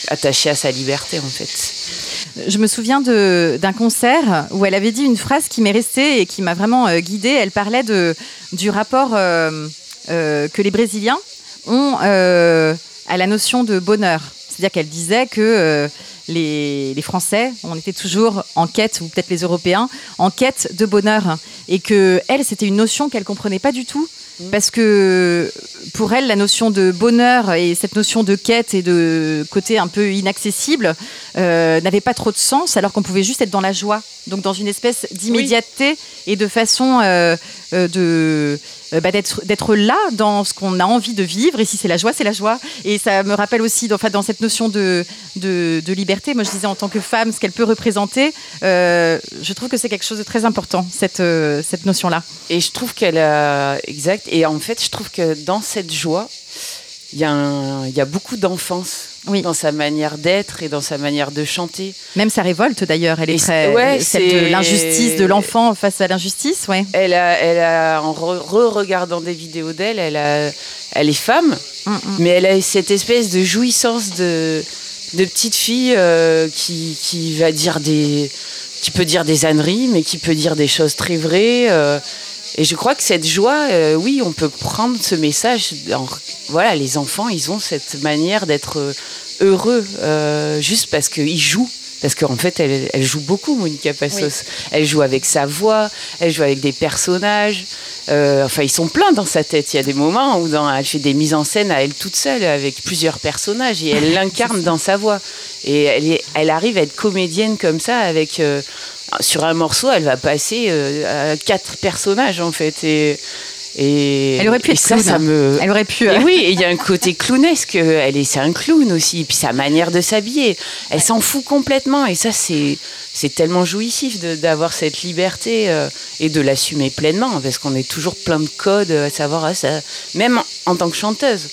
attaché à sa liberté en fait. Je me souviens d'un concert où elle avait dit une phrase qui m'est restée et qui m'a vraiment euh, guidée. Elle parlait de, du rapport euh, que les Brésiliens ont à la notion de bonheur. C'est-à-dire qu'elle disait que les, les Français, on était toujours en quête, ou peut-être les Européens, en quête de bonheur. Et que elle, c'était une notion qu'elle comprenait pas du tout. Parce que pour elle, la notion de bonheur et cette notion de quête et de côté un peu inaccessible euh, n'avait pas trop de sens, alors qu'on pouvait juste être dans la joie, donc dans une espèce d'immédiateté et de façon euh, de euh, bah, d'être là dans ce qu'on a envie de vivre. Et si c'est la joie, c'est la joie. Et ça me rappelle aussi, dans, enfin, dans cette notion de, de, liberté. Moi, je disais en tant que femme, ce qu'elle peut représenter. euh, je trouve que c'est quelque chose de très important cette euh, cette notion-là. Et je trouve qu'elle a exact. Et en fait, je trouve que dans cette joie, il y, y a beaucoup d'enfance Oui. dans sa manière d'être et dans sa manière de chanter. Même sa révolte, d'ailleurs, elle est Et très ouais, celle de c'est- l'injustice de l'enfant face à l'injustice, ouais. Elle a, elle a en re- re-regardant des vidéos d'elle, elle a, elle est femme, Mm, mm. mais elle a cette espèce de jouissance de de petite fille euh, qui, qui va dire des, qui peut dire des âneries, mais qui peut dire des choses très vraies. euh, et je crois que cette joie, euh, oui, on peut prendre ce message. en- voilà, les enfants, ils ont cette manière d'être euh, heureux euh, juste parce qu'ils jouent. Parce qu'en fait, elle, elle joue beaucoup, Monica Passos. Elle joue avec sa voix, elle joue avec des personnages. Euh, enfin, ils sont pleins dans sa tête. Il y a des moments où dans, elle fait des mises en scène à elle toute seule, avec plusieurs personnages, et elle l'incarne dans sa voix. Et elle, est- elle arrive à être comédienne comme ça, avec sur un morceau, elle va passer euh, à quatre personnages en fait. Et, et Elle aurait pu et être ça, clown. ça me. Elle aurait pu. Et euh, oui, il y a un côté clownesque. Elle est, c'est un clown aussi. Et puis sa manière de s'habiller, elle s'en fout complètement. Et ça, c'est, c'est tellement jouissif de- d'avoir cette liberté euh, et de l'assumer pleinement, parce qu'on est toujours plein de codes à savoir, ça, même en, en tant que chanteuse.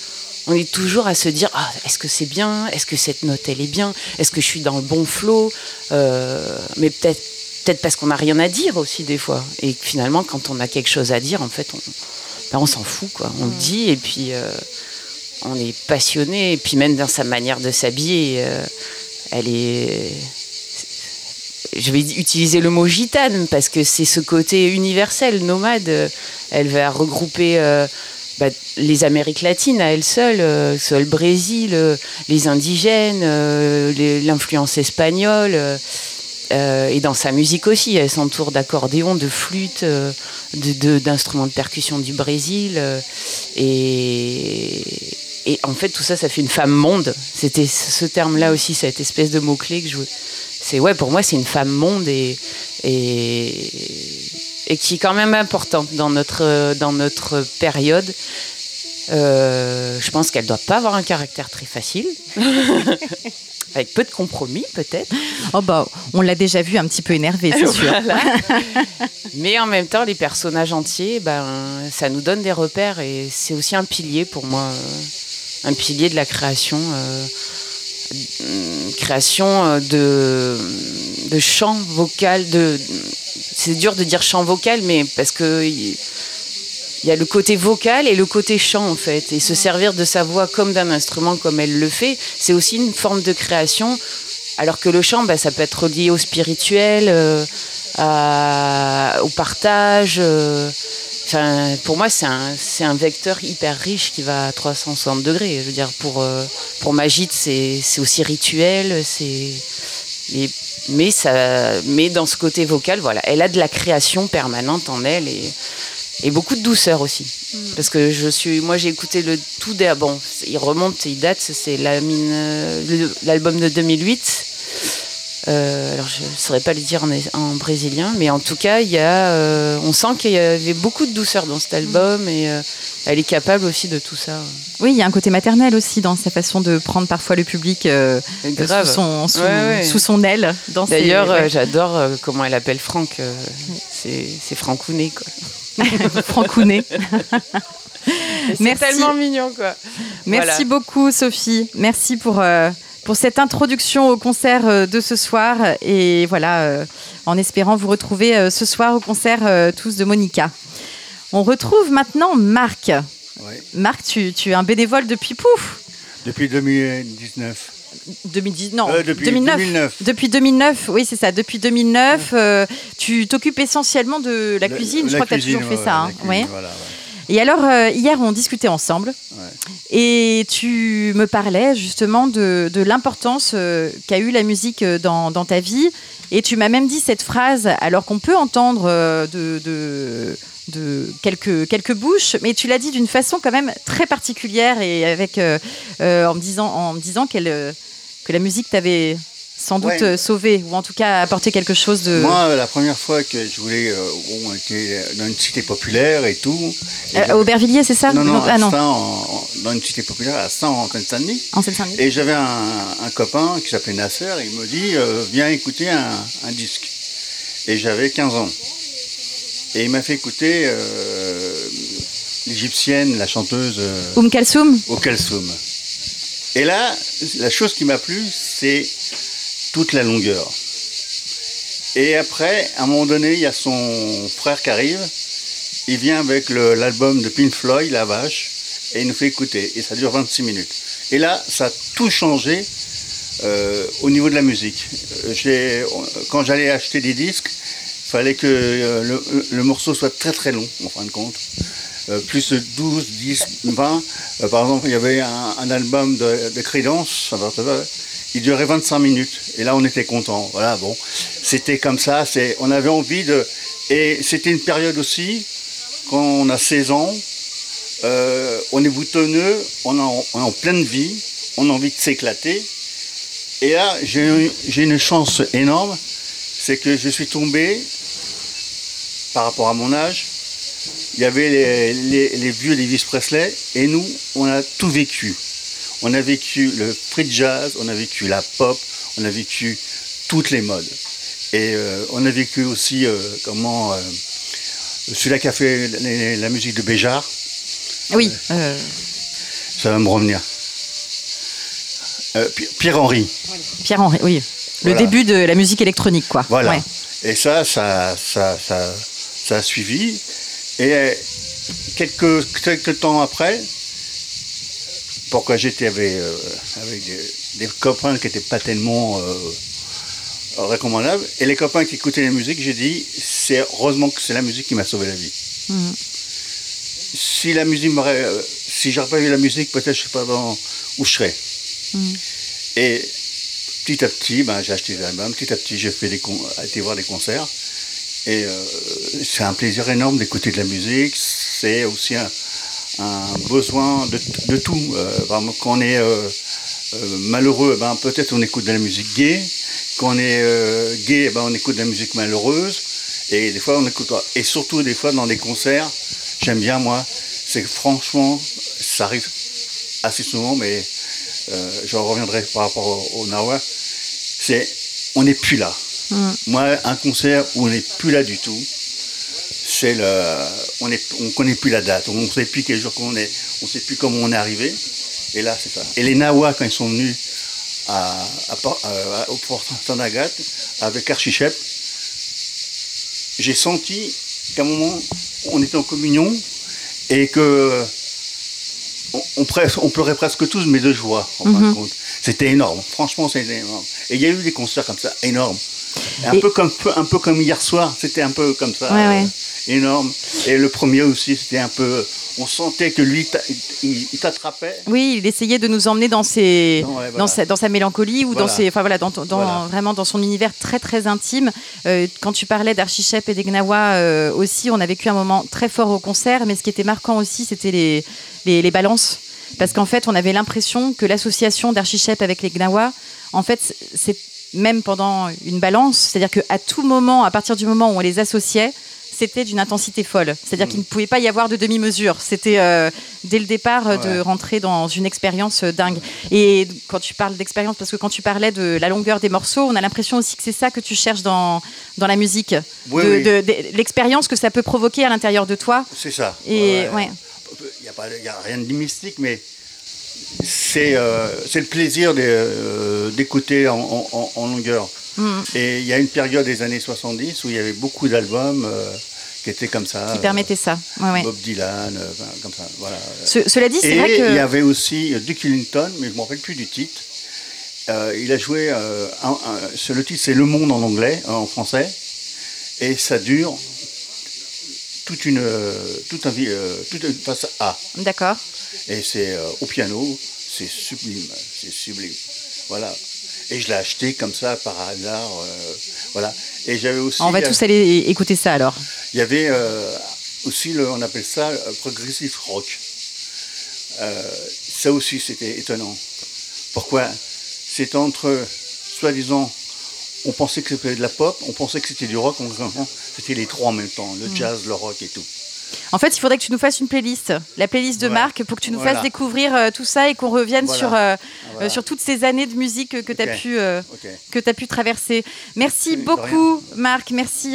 On est toujours à se dire ah, est-ce que c'est bien Est-ce que cette note elle est bien Est-ce que je suis dans le bon flow Euh, Mais peut-être peut-être parce qu'on n'a rien à dire aussi des fois. Et finalement, quand on a quelque chose à dire, en fait, on, ben, on s'en fout quoi. On le dit et puis euh, on est passionné. Et puis même dans sa manière de s'habiller, euh, elle est. Je vais utiliser le mot gitane parce que c'est ce côté universel, nomade. Elle va regrouper euh, bah, les Amériques latines à elle seule, euh, soit le Brésil, euh, les indigènes, euh, l'influence espagnole. Euh, et dans sa musique aussi, elle s'entoure d'accordéons, de flûtes, euh, d'instruments de, percussion du Brésil. euh, et, et en fait, tout ça, ça fait une femme monde. C'était ce terme-là aussi, cette espèce de mot-clé que je. C'est ouais, pour moi, c'est une femme monde et, et, et qui est quand même importante dans notre, dans notre période. Euh, je pense qu'elle doit pas avoir un caractère très facile. Avec peu de compromis, peut-être. Oh bah, on l'a déjà vu un petit peu énervé, c'est sûr. Voilà. Mais en même temps, les personnages entiers, ben, ça nous donne des repères et c'est aussi un pilier pour moi, euh, un pilier de la création, euh, euh, création euh, de, de chant vocal. De, c'est dur de dire chant vocal, mais parce que il y a le côté vocal et le côté chant en fait. Et se servir de sa voix comme d'un instrument comme elle le fait, c'est aussi une forme de création. Alors que le chant, bah, ça peut être lié au spirituel, euh, à- au partage. euh. Enfin, pour moi, c'est un, un vecteur hyper riche qui va à 360 degrés. Je veux dire, pour, euh, pour Magite, c'est c'est aussi rituel. c'est mais, mais, ça, mais dans ce côté vocal, voilà, elle a de la création permanente en elle et, et beaucoup de douceur aussi. Parce que je suis, moi j'ai écouté le tout des, bon, il remonte, il date, c'est l'album de 2008. Euh, alors je ne saurais pas le dire en, en brésilien, mais en tout cas, il y a, euh, on sent qu'il y avait beaucoup de douceur dans cet album et euh, elle est capable aussi de tout ça. Oui, il y a un côté maternel aussi dans sa façon de prendre parfois le public Grave. sous, son, sous, Ouais, ouais. sous son aile. ses- D'ailleurs, ouais. j'adore comment elle appelle Franck. c'est c'est Francounet, quoi. Francounet. C'est Merci. tellement mignon, quoi. Merci Voilà. beaucoup, Sophie. Merci pour, euh, pour cette introduction au concert euh, de ce soir. Et voilà, euh, en espérant vous retrouver euh, ce soir au concert euh, tous de Monica. On retrouve maintenant Marc. Ouais. Marc, tu, tu es un bénévole depuis pouf Depuis 2019. 2010, non, Euh, depuis 2009. 2009. Depuis 2009, oui, c'est ça. Depuis 2009, euh, tu t'occupes essentiellement de la Le- cuisine. Je la crois que tu as toujours fait ouais, ça. ouais, hein. cuisine, voilà, ouais. Et alors, euh, hier, on discutait ensemble. Et tu me parlais justement de, de l'importance qu'a eu la musique dans, dans ta vie. Et tu m'as même dit cette phrase, alors qu'on peut entendre de, de, de quelques, quelques bouches, mais tu l'as dit d'une façon quand même très particulière et avec, euh, euh, en me disant, en me disant euh, que la musique t'avait sans doute Ouais. sauvé, ou en tout cas apporté quelque chose de... Moi, la première fois que je voulais, euh, on était dans une cité populaire et tout. Et Aubervilliers, c'est ça Non, non, ah non, en- dans une cité populaire, à Stains, en Seine-Saint-Denis. en Seine-Saint-Denis. Et j'avais un, un copain qui s'appelait Nasser, et il me dit Viens écouter un, un disque. Et j'avais 15 ans. Et il m'a fait écouter euh, l'égyptienne, la chanteuse euh, Oum Kalsoum au Kalsoum. Et là, la chose qui m'a plu, c'est toute la longueur. Et après, à un moment donné, il y a son frère qui arrive. Il vient avec l'album de Pink Floyd, La Vache, et il nous fait écouter. Et ça dure 26 minutes. Et là, ça a tout changé euh, au niveau de la musique. Euh, quand j'allais acheter des disques, fallait que euh, le, morceau soit très très long, en fin de compte. Euh, plus de 12, 10, 20. Euh, par exemple, il y avait un, album de, de va, il durait 25 minutes. Et là, on était content. Voilà, bon. C'était comme ça. On avait envie de. Et c'était une période aussi, quand on a 16 ans, euh, on est boutonneux, on est, en, pleine vie, on a envie de s'éclater. Et là, j'ai une chance énorme, c'est que je suis tombé, par rapport à mon âge, il y avait les, les- les vieux Elvis Presley, et nous, on a tout vécu. On a vécu le free jazz, on a vécu la pop, on a vécu toutes les modes. Et euh, on a vécu aussi euh, comment euh, celui-là qui a fait la musique de Béjart, Oui, euh, ça va me revenir. Euh, Pi- Pierre-Henri. Pierre-Henri, oui. Le Voilà. début de la musique électronique, quoi. Voilà. Ouais. Et ça, ça, ça, ça, ça a suivi. Et euh, quelques, quelques temps après, pourquoi j'étais avec, euh, avec des, des copains qui n'étaient pas tellement euh, recommandables, et les copains qui écoutaient la musique, j'ai dit, c'est heureusement que c'est la musique qui m'a sauvé la vie. Mhm. Si la musique m'aurait, si j'aurais pas eu la musique, peut-être je sais pas dans, où je serais. Mhm. Et petit à petit, ben, j'ai acheté des albums, petit à petit, j'ai fait des con- été voir des concerts. Et euh, c'est un plaisir énorme d'écouter de la musique. C'est aussi un, un besoin de, de tout. Euh, quand on est euh, euh, malheureux, ben, peut-être on écoute de la musique gay. Quand on est euh, gay, ben, on écoute de la musique malheureuse. Et des fois, on écoute. Et surtout, des fois, dans des concerts, j'aime bien, moi, c'est franchement, ça arrive assez souvent, mais euh, j'en reviendrai par rapport au, au Nawa. C'est, on n'est plus là. Moi, un concert où on n'est plus là du tout, c'est le, on ne on connaît plus la date, on ne sait plus quel jour qu'on est, on ne sait plus comment on est arrivé. Et là, c'est ça. Et les Nawa, quand ils sont venus à, à Port- euh, au Port Saint-Agathe avec Archichep, j'ai senti qu'à un moment, on était en communion et que on, on, pres- on pleurait presque tous, mais de joie, en fin de Mhm. compte. C'était énorme. Franchement, c'était énorme. Et il y a eu des concerts comme ça, énormes. Un, Et- peu comme, un peu comme hier soir, c'était un peu comme ça, Ouais, euh, énorme. Et le premier aussi, c'était un peu. On sentait que lui, il, t'attrapait. Oui, il essayait de nous emmener dans, ses, Non, ouais, voilà. dans, sa, dans sa mélancolie ou dans, ses, enfin, voilà, dans, dans- Voilà. vraiment dans son univers très très intime. Euh, quand tu parlais d'Archichep et des Gnawa euh, aussi, on a vécu un moment très fort au concert, mais ce qui était marquant aussi, c'était les, les, les balances. Parce qu'en fait, on avait l'impression que l'association d'Archichep avec les Gnawa, en fait, c'est même pendant une balance, c'est-à-dire qu'à tout moment, à partir du moment où on les associait, c'était d'une intensité folle. C'est-à-dire qu'il ne pouvait pas y avoir de demi-mesure. C'était euh, dès le départ euh, de rentrer dans une expérience euh, dingue. Et quand tu parles d'expérience, parce que quand tu parlais de la longueur des morceaux, on a l'impression aussi que c'est ça que tu cherches dans, dans la musique. Oui, De- oui. de- de- L'expérience que ça peut provoquer à l'intérieur de toi. C'est ça. Et ouais. Il n'y a, a rien de mystique, mais c'est euh, c'est le plaisir euh, d'écouter en, en- en- en longueur. Mm. Et il y a une période des années 70 où il y avait beaucoup d'albums euh, qui étaient comme ça. Qui euh, permettait ça. Ouais, ouais. Bob Dylan, euh, comme ça. Voilà. Ce- cela dit, c'est vrai que. il y avait aussi euh, Duke Ellington, mais je ne me rappelle plus du titre. Euh, il a joué, euh, un- le titre c'est Le Monde en anglais, euh, en français, et ça dure toute une, toute un, euh, toute une face A. D'accord. Et c'est euh, au piano, c'est sublime, c'est sublime. Voilà. Et je l'ai acheté comme ça par hasard. euh, voilà. Et j'avais aussi. On va tous aller écouter ça alors. il y avait aussi, le, on appelle ça progressive rock. Euh, ça aussi, c'était étonnant. Pourquoi? C'est entre, soi-disant, on pensait que c'était de la pop, on pensait que c'était du rock, on- c'était les trois en même temps, le Mm. jazz, le rock et tout. En fait, il faudrait que tu nous fasses une playlist, la playlist de Ouais. Marc, pour que tu nous Voilà. fasses découvrir euh, tout ça et qu'on revienne Voilà. sur, euh, Voilà. euh, sur toutes ces années de musique que tu as, pu, traverser. Merci beaucoup, Marc. Merci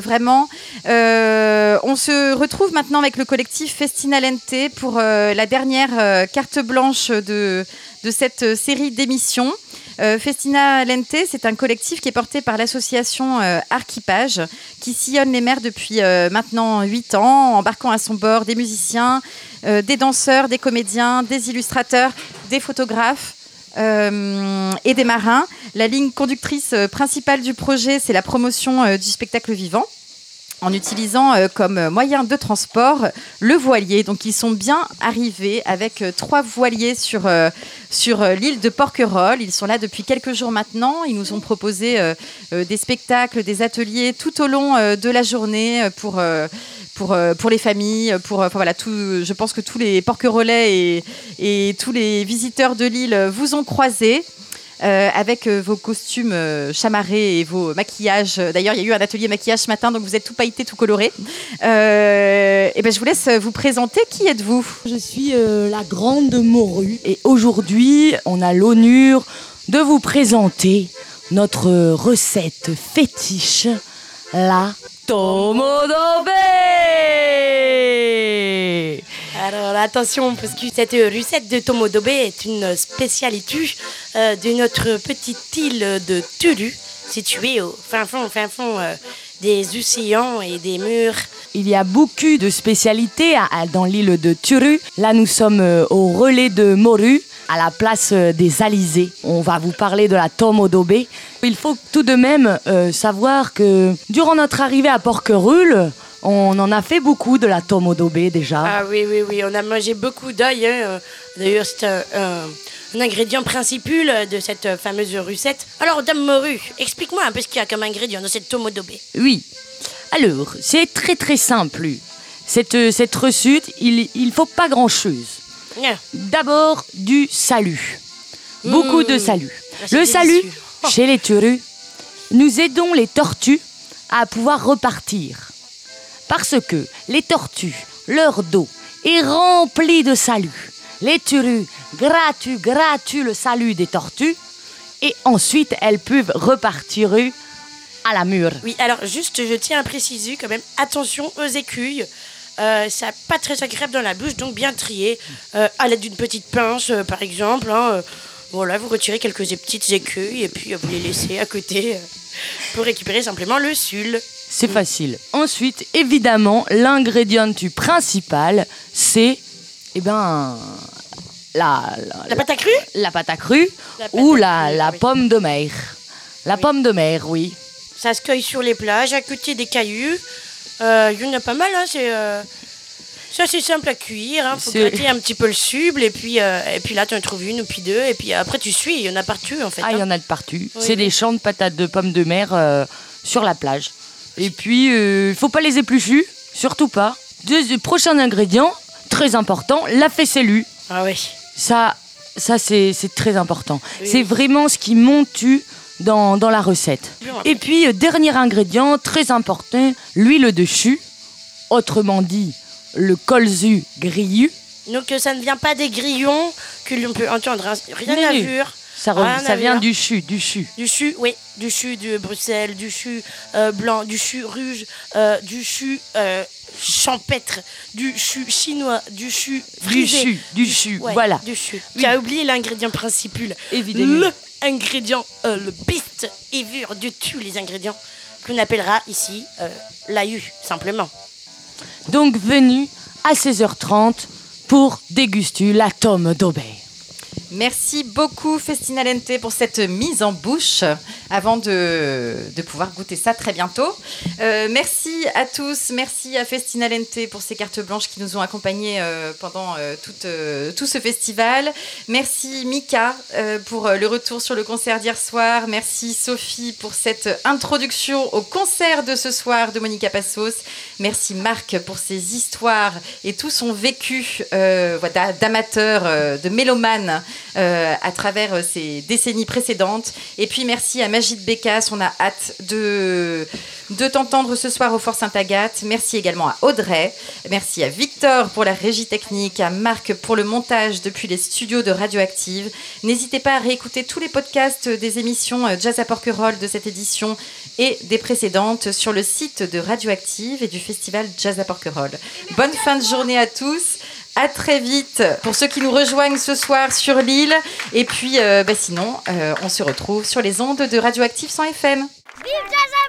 vraiment. On se retrouve maintenant avec le collectif Festina Lente pour la dernière carte blanche de, de cette série d'émissions. Euh, Festina Lente, c'est un collectif qui est porté par l'association euh, Archipage, qui sillonne les mers depuis euh, maintenant 8 ans, embarquant à son bord des musiciens, euh, des danseurs, des comédiens, des illustrateurs, des photographes, et des marins. La ligne conductrice principale du projet, c'est la promotion du spectacle vivant en utilisant euh, comme moyen de transport le voilier. Donc ils sont bien arrivés avec euh, trois voiliers sur, euh, l'île de Porquerolles. Ils sont là depuis quelques jours maintenant. Ils nous ont proposé des spectacles, des ateliers tout au long de la journée pour... les familles, pour voilà, je pense que tous les porquerolais et, et tous les visiteurs de l'île vous ont croisé. Euh, avec euh, vos costumes euh, chamarrés et vos maquillages. D'ailleurs, il y a eu un atelier maquillage ce matin, donc vous êtes tout pailleté, tout coloré. Euh, et ben, je vous laisse vous présenter. Qui êtes-vous? Je suis euh, la grande morue et aujourd'hui, on a l'honneur de vous présenter notre recette fétiche, la tomodobé. Attention, parce que cette recette de tomodobe est une spécialité euh, de notre petite île de Tulu, située au fin fond, fin fond euh, des océans et des murs. Il y a beaucoup de spécialités dans l'île de Turu. Là, nous sommes euh, au relais de Moru, à la place des Alizés. On va vous parler de la Tomodobe. Il faut tout de même savoir que durant notre arrivée à Porquerolles, on en a fait beaucoup de la Tomodobe déjà. Ah oui, oui, oui, on a mangé beaucoup d'ail. hein, D'ailleurs, c'est un, un- un ingrédient principal de cette fameuse recette. Alors, Dame Morue, explique-moi un peu ce qu'il y a comme ingrédient dans cette tomodobe. Oui. Alors, c'est très très simple. Cette, cette recette, il ne faut pas grand-chose. Ah, D'abord, du salut. Beaucoup de salut. Ah, Le salut. Oh. chez les turus, nous aidons les tortues à pouvoir repartir. Parce que les tortues, leur dos est rempli de salut. Les turus grattuent, grattuent le salut des tortues et ensuite elles peuvent repartir à la mur. Oui, alors juste, je tiens à préciser quand même, attention aux écuilles. Euh, c'est pas très agréable dans la bouche, donc bien trier euh, à l'aide d'une petite pince, euh, par exemple. hein, euh, voilà, vous retirez quelques petites écuilles et puis vous les laissez à côté pour récupérer simplement le sul. C'est facile. Ensuite, évidemment, l'ingrédient principal, c'est eh ben la, la, La pâte à crue la pâte à crue La ou à la, crue, la oui. pomme de mer. La pomme de mer, oui. Ça se cueille sur les plages, à côté des cailloux. Euh, Il y en a pas mal, hein, c'est... euh, Ça, c'est simple à cuire. Il faut gratter un petit peu le suble. Et puis, euh, et puis là, tu en trouves une ou puis deux. Et puis après, tu suis. Il y en a partout, en fait. Ah, il y hein. en a de partout. Oui, c'est oui. des champs de patates de pommes de mer euh, sur la plage. Et puis, il faut pas les éplucher, surtout pas. Deux, prochain ingrédient, très important, la faissellue. Ah oui. Ça, ça c'est très important. Oui. C'est vraiment ce qui monte dans, dans la recette. Et puis, euh, dernier ingrédient, très important, l'huile de chou. Autrement dit, le colzu grillé. Donc, euh, ça ne vient pas des grillons que l'on peut entendre. hein. Rien à oui. Ça, vient du chou, du chou. Du chou, oui, du chou de Bruxelles, du chou euh, blanc, du chou rouge, euh, du chou euh, champêtre, du chou chinois, du chou Du frisé. du chou, Ouais, voilà. Du. Oui. Tu as oublié l'ingrédient principal. Évidemment. Le ingrédient, le best ever de tous les ingrédients qu'on appellera ici l'AU, simplement. Donc, venu à 16h30 pour déguster la tome d'Aubert. Merci beaucoup Festina Lente pour cette mise en bouche avant de, pouvoir goûter ça très bientôt. Euh, merci à tous, merci à Festina Lente pour ces cartes blanches qui nous ont accompagnés euh, pendant euh, tout ce festival. Merci Mika pour le retour sur le concert d'hier soir. Merci Sophie pour cette introduction au concert de ce soir de Monica Passos. Merci Marc pour ses histoires et tout son vécu d'amateur, de mélomane euh, à travers euh, ces décennies précédentes. Et puis merci à Magid Bécasse, on a hâte de, de t'entendre ce soir au Fort Sainte-Agathe. Merci également à Audrey, merci à Victor pour la régie technique, à Marc pour le montage depuis les studios de Radioactive. N'hésitez pas à réécouter tous les podcasts des émissions euh, Jazz à Porquerolles de cette édition et des précédentes sur le site de Radioactive et du festival Jazz à Porquerolles. Bonne fin de journée à tous. À très vite pour ceux qui nous rejoignent ce soir sur l'île. Et puis, euh, bah, sinon, euh, on se retrouve sur les ondes de Radioactive 100 FM. Vive Jazz à